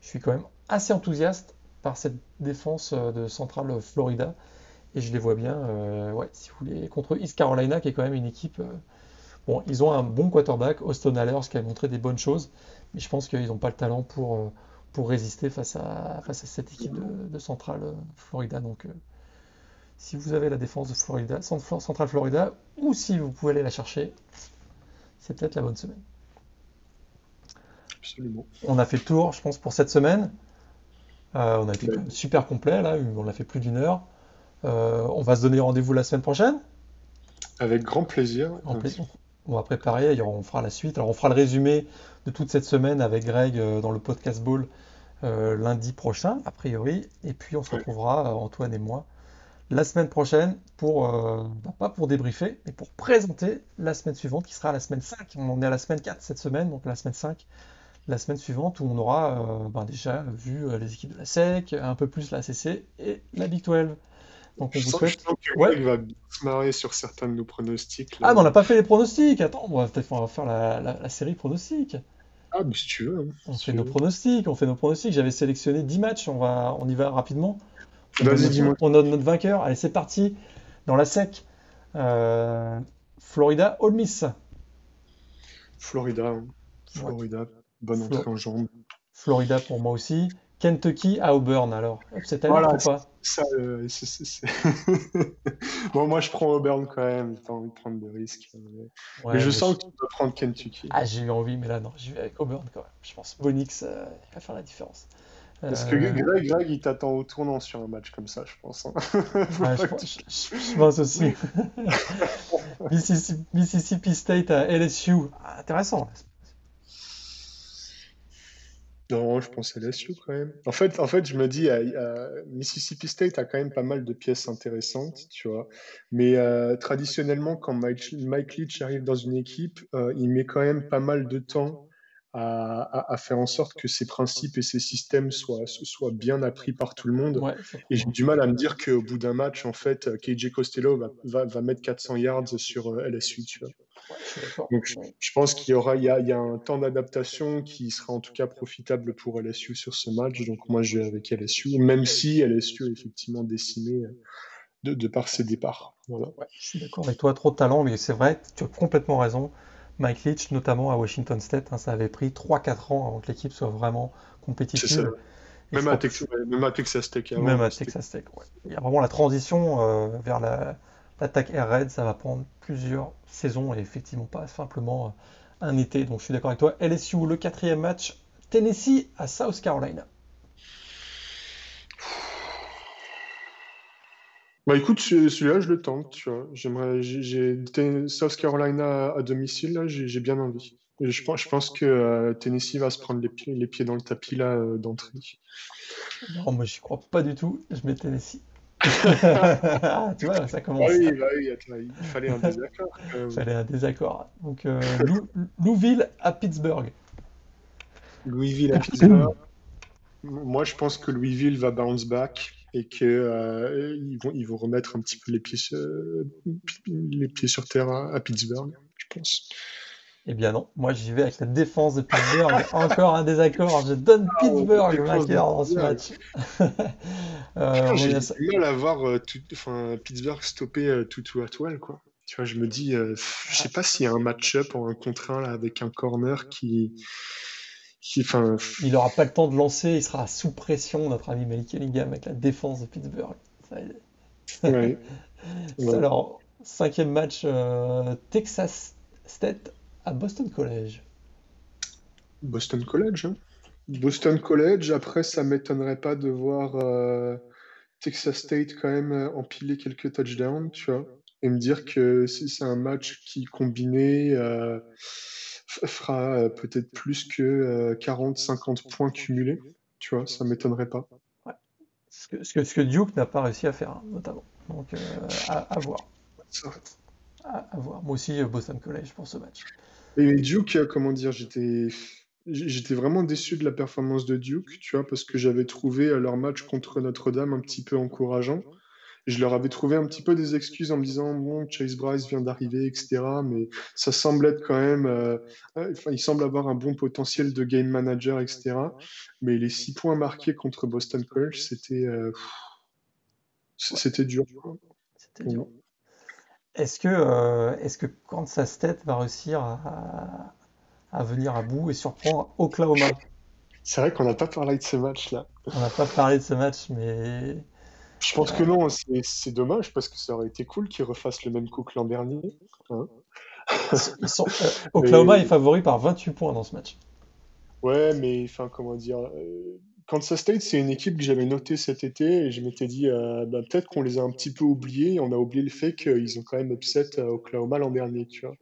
je suis quand même assez enthousiaste par cette défense euh, de Central Florida. Et je les vois bien, ouais, si vous voulez, contre East Carolina, qui est quand même une équipe. Bon, ils ont un bon quarterback, Austin Allers, qui a montré des bonnes choses. Mais je pense qu'ils n'ont pas le talent pour, euh, pour résister face à, face à cette équipe de, Central euh, Florida. Donc, euh, si vous avez la défense de Florida, Central Florida, ou si vous pouvez aller la chercher, c'est peut-être la bonne semaine. Absolument. On a fait le tour, je pense, pour cette semaine. on a été super complet, là, on a fait plus d'une heure. on va se donner rendez-vous la semaine prochaine. Avec grand plaisir. plaisir. On va préparer, on fera la suite. Alors on fera le résumé de toute cette semaine avec Greg euh, dans le podcast Ball euh, lundi prochain, a priori. Et puis on se retrouvera, euh, Antoine et moi, la semaine prochaine pour, bah, pas pour débriefer, mais pour présenter la semaine suivante qui sera la semaine 5. On en est à la semaine 4 cette semaine, donc la semaine 5, la semaine suivante où on aura bah, déjà vu les équipes de la SEC, un peu plus la CC et la Big 12. Donc on vous souhaite. ouais. Il va se marrer sur certains de nos pronostics. Ah, mais on n'a pas fait les pronostics. Attends, on va peut-être faire la, la, série pronostics. Ah, mais si tu veux. Hein, on fait nos pronostics. On fait nos pronostics. J'avais sélectionné 10 matchs. On, va, on y va rapidement. Vas-y, dis-moi. On a notre vainqueur. Allez, c'est parti. Dans la sec. Euh, Florida, Ole Miss. Florida. hein. Florida. Bonne Flo- entrée en jambe. Florida pour moi aussi. Kentucky à Auburn alors. Cette année Voilà, ou pas? Ça, euh, bon, moi, je prends Auburn quand même. Pas envie de prendre de risques. Mais, Ouais, mais je mais sens que tu vas prendre Kentucky. Ah, j'ai eu envie, mais là, non, j'y vais avec Auburn quand même. Je pense Bonix, euh, il va faire la différence. Parce que Euh, Greg, Greg, il t'attend au tournant sur un match comme ça, je pense. hein. Ouais, je, pense- je- je- je pense aussi. Mississippi, Mississippi State à LSU. Ah, intéressant. Non, je pense à LSU quand même. En fait, en fait, je me dis, euh, euh, Mississippi State a quand même pas mal de pièces intéressantes, tu vois. Mais euh, traditionnellement, quand Mike, Mike Leach arrive dans une équipe, euh, il met quand même pas mal de temps à, à- à faire en sorte que ses principes et ses systèmes soient, soient bien appris par tout le monde. Ouais, Et j'ai du mal à me dire qu'au bout d'un match, en fait, KJ Costello va, va, va mettre 400 yards sur LSU, tu vois. Ouais. Donc, je, pense qu'il y aura, il y a, il y a un temps d'adaptation qui sera en tout cas profitable pour LSU sur ce match. Donc, moi, je vais avec LSU, même si LSU est effectivement décimé euh, de, de par ses départs. Voilà. Ouais, je suis d'accord avec toi, trop de talent, mais c'est vrai, tu as complètement raison. Mike Leach, notamment à Washington State, hein, ça avait pris 3-4 ans avant que l'équipe soit vraiment compétitive. Même à, crois que Tex- ouais, même à Texas Tech avant, Même à Texas Tech, ouais. Il y a vraiment la transition euh, vers la- l'attaque air raid, ça va prendre plusieurs saisons et effectivement pas simplement euh, un été. Donc je suis d'accord avec toi. LSU, le quatrième match, Tennessee à South Carolina. Bah écoute, ce- celui-là, je le tente, tu vois. J'aimerais, j'ai South Carolina à domicile, là, j'ai j'ai bien envie. Et je pense, je pense que euh, Tennessee va se prendre les pieds, les pieds dans le tapis là euh, d'entrée. Non, moi j'y crois pas du tout, je mets Tennessee. Ah, tu vois, ça Ah commence. oui, bah oui, il fallait un désaccord. même. Fallait un désaccord. Donc euh, Lou- Louisville à Pittsburgh. Louisville à Pittsburgh. Moi, je pense que Louisville va bounce back et que euh, ils vont, ils vont remettre un petit peu les pieds, sur- les pieds sur terre à, à Pittsburgh, je pense. Eh bien non, moi j'y vais avec la défense de Pittsburgh. Encore un désaccord. Je donne Pittsburgh défense de vainqueur dans ce Pittsburgh. match. Euh, J'ai ça- mal à voir euh, tout- enfin, Pittsburgh stopper euh, Tutu Atwell, quoi. Tu vois, je me dis, euh, je sais pas s'il y a un match-up en un contre un là, avec un corner qui, qui, pff, Il n'aura pas le temps de lancer, il sera sous pression, notre ami Malik Cunningham, avec la défense de Pittsburgh. Ça- ouais. Ouais. Alors, cinquième match, Texas State à Boston College. Boston College. hein. Boston College, après, ça m'étonnerait pas de voir euh, Texas State quand même euh, empiler quelques touchdowns, tu vois, et me dire que si c'est un match qui, combiné, euh, fera peut-être plus que 40-50 points cumulés, tu vois, ça m'étonnerait pas. Ce que, ce que, ce que Duke n'a pas réussi à faire, hein, notamment. Donc, à, à voir. À, à voir. Moi aussi, Boston College pour ce match. Et Duke, comment dire, j'étais j'étais vraiment déçu de la performance de Duke, tu vois, parce que j'avais trouvé euh, leur match contre Notre-Dame un petit peu encourageant. Je leur avais trouvé un petit peu des excuses en me disant, bon, Chase Bryce vient d'arriver, etc. Mais ça semble être quand même, euh, euh, enfin, il semble avoir un bon potentiel de game manager, etc. Mais les six points marqués contre Boston College, c'était euh, c'était dur. C'était dur. Est-ce que, euh, est-ce que Kansas State va réussir à, à venir à bout et surprendre Oklahoma? C'est vrai qu'on n'a pas parlé de ce match-là. On n'a pas parlé de ce match, mais Je pense que non, c'est dommage parce que ça aurait été cool qu'ils refassent le même coup que l'an dernier. hein. ils sont, euh, Oklahoma Mais- est favori par 28 points dans ce match. Ouais, mais enfin, comment dire, euh, Kansas State, c'est une équipe que j'avais notée cet été et je m'étais dit, euh, bah, peut-être qu'on les a un petit peu oubliés et on a oublié le fait qu'ils ont quand même upset euh, Oklahoma l'an dernier, tu vois.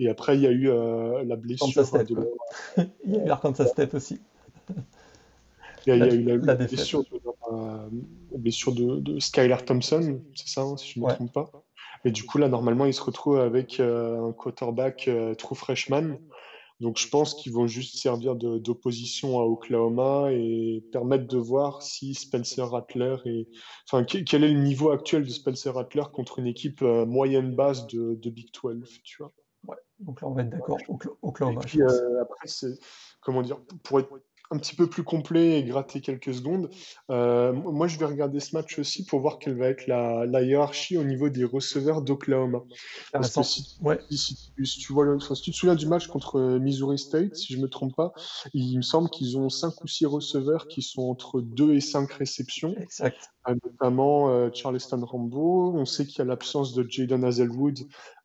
Et après, il y a eu euh, la blessure Kansas State, de Il y a eu Arkansas State aussi. il y a, il y a eu la, blessure, de, euh, la blessure de, de Skylar Thompson, c'est ça, hein, si je ne me trompe pas. Et du coup, là, normalement, ils se retrouvent avec un quarterback true freshman. Donc, je pense qu'ils vont juste servir d'opposition à Oklahoma et permettre de voir si Spencer Rattler est. Enfin, que- quel est le niveau actuel de Spencer Rattler contre une équipe euh, moyenne basse de, de Big 12, tu vois. Donc là, on va être d'accord. Okla- Oklahoma, Et je puis pense. euh, après, c'est comment dire, pour être un petit peu plus complet et gratter quelques secondes. Euh, moi, je vais regarder ce match aussi pour voir quelle va être la, hiérarchie au niveau des receveurs d'Oklahoma. Parce que si, tu vois, si tu te souviens du match contre Missouri State, si je ne me trompe pas, il me semble qu'ils ont 5 ou 6 receveurs qui sont entre 2 et 5 réceptions. Exact. Euh, notamment euh, Charleston Rambo. On sait qu'il y a l'absence de Jaden Hazelwood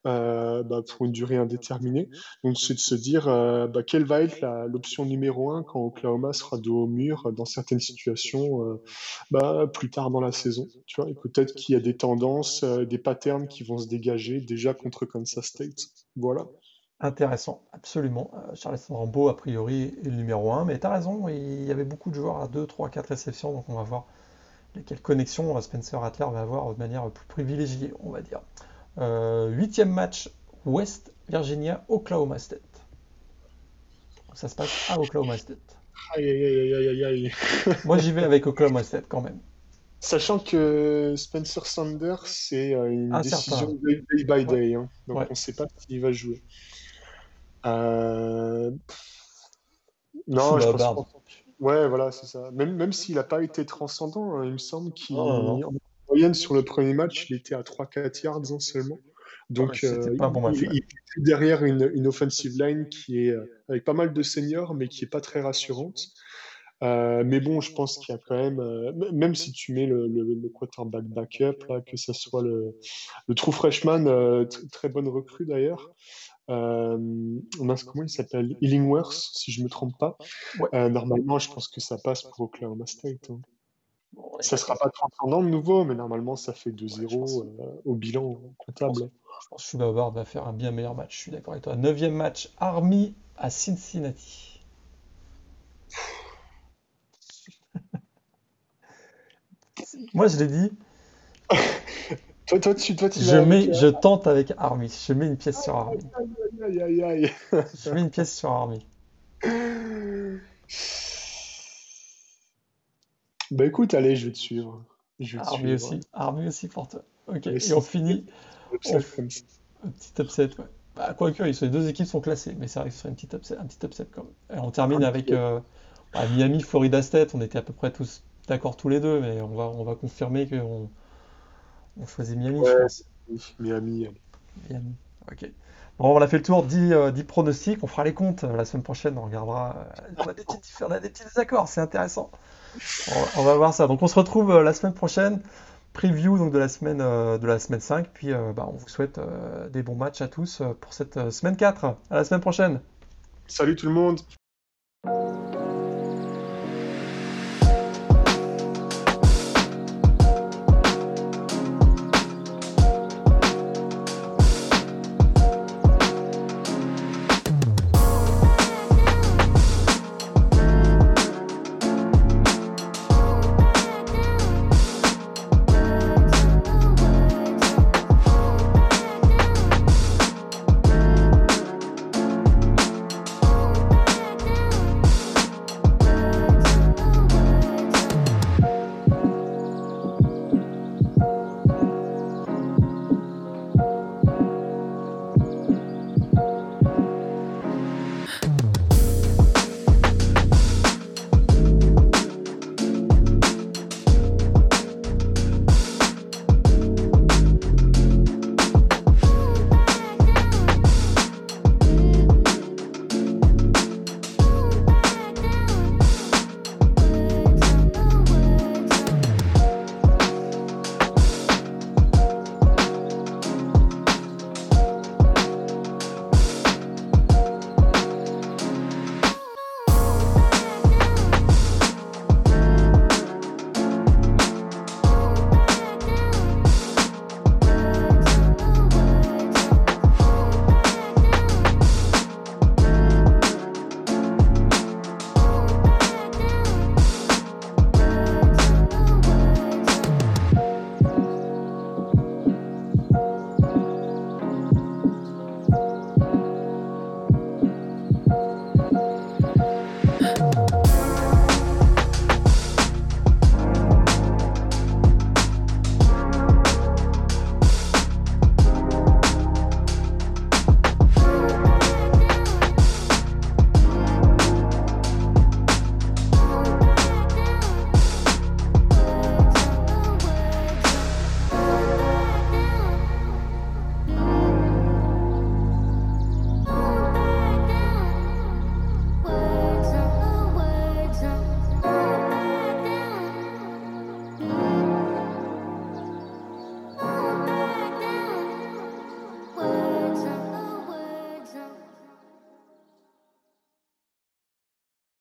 euh, bah, pour une durée indéterminée. Donc c'est de se dire bah, quelle va être l'option numéro un quand Oklahoma sera dos au mur dans certaines situations bah, plus tard dans la saison. Tu vois, et peut-être qu'il y a des tendances, des patterns qui vont se dégager déjà contre Kansas State. Voilà. Intéressant, absolument. Charleston Rambo, a priori, est le numéro 1, mais tu as raison, il y avait beaucoup de joueurs à 2, 3, 4 réceptions, donc on va voir quelle connexion Spencer Rattler va avoir de manière plus privilégiée, on va dire. Huitième match, West Virginia, Oklahoma State. Ça se passe à Oklahoma State. Aïe, aïe, aïe, aïe, aïe. Moi, j'y vais avec Oklahoma State quand même. Sachant que Spencer Sanders, c'est euh, une décision day, by day. Hein. donc, on ne sait pas s'il va jouer. Euh... Non, je pense, Ouais, voilà, c'est ça. Même, même s'il n'a pas été transcendant, hein, il me semble qu'il, en moyenne, sur le premier match, il était à 3-4 yards hein, seulement. Donc, euh, pas bon il, derrière une, une, offensive line qui est euh, avec pas mal de seniors, mais qui est pas très rassurante. Euh, mais bon, je pense qu'il y a quand même, même si tu mets le, le, quarterback backup, là, que ce soit le, le true freshman, très bonne recrue d'ailleurs, euh, comment il s'appelle? Illingworth, si je ne me trompe pas. Normalement, je pense que ça passe pour Oklahoma State. Hein. Ça ne sera pas transcendant de nouveau, mais normalement, ça fait 2-0 euh, au bilan comptable. Je pense, que va faire un bien meilleur match. Je suis d'accord avec toi. Neuvième match, Army à Cincinnati. Moi, je l'ai dit. Toi, toi, tu, toi, tu je, mets, je tente avec Army. Je mets une pièce sur Army. Aïe, aïe, aïe. je mets une pièce sur Army. Bah écoute, allez, je vais te suivre. Je vais te Army suivre. aussi. Army aussi pour toi. Ok, et, on finit. Un petit upset, ouais. Bah, quoique, les deux équipes sont classées, mais c'est vrai que ce serait un petit upset, un petit upset quand même. Et on termine avec euh, bah, Miami, Florida State. On était à peu près tous d'accord tous les deux, mais on va, on va confirmer qu'on on choisit Miami, je pense. Miami. Miami, ok. Bon, on a fait le tour 10, euh, pronostics. On fera les comptes euh, la semaine prochaine. On regardera. Euh, on, a des petits, on a des petits désaccords, c'est intéressant. On, va voir ça. Donc, on se retrouve la semaine prochaine. Preview donc, de, la semaine, de la semaine 5. Puis, bah, on vous souhaite des bons matchs à tous pour cette semaine 4. À la semaine prochaine. Salut tout le monde.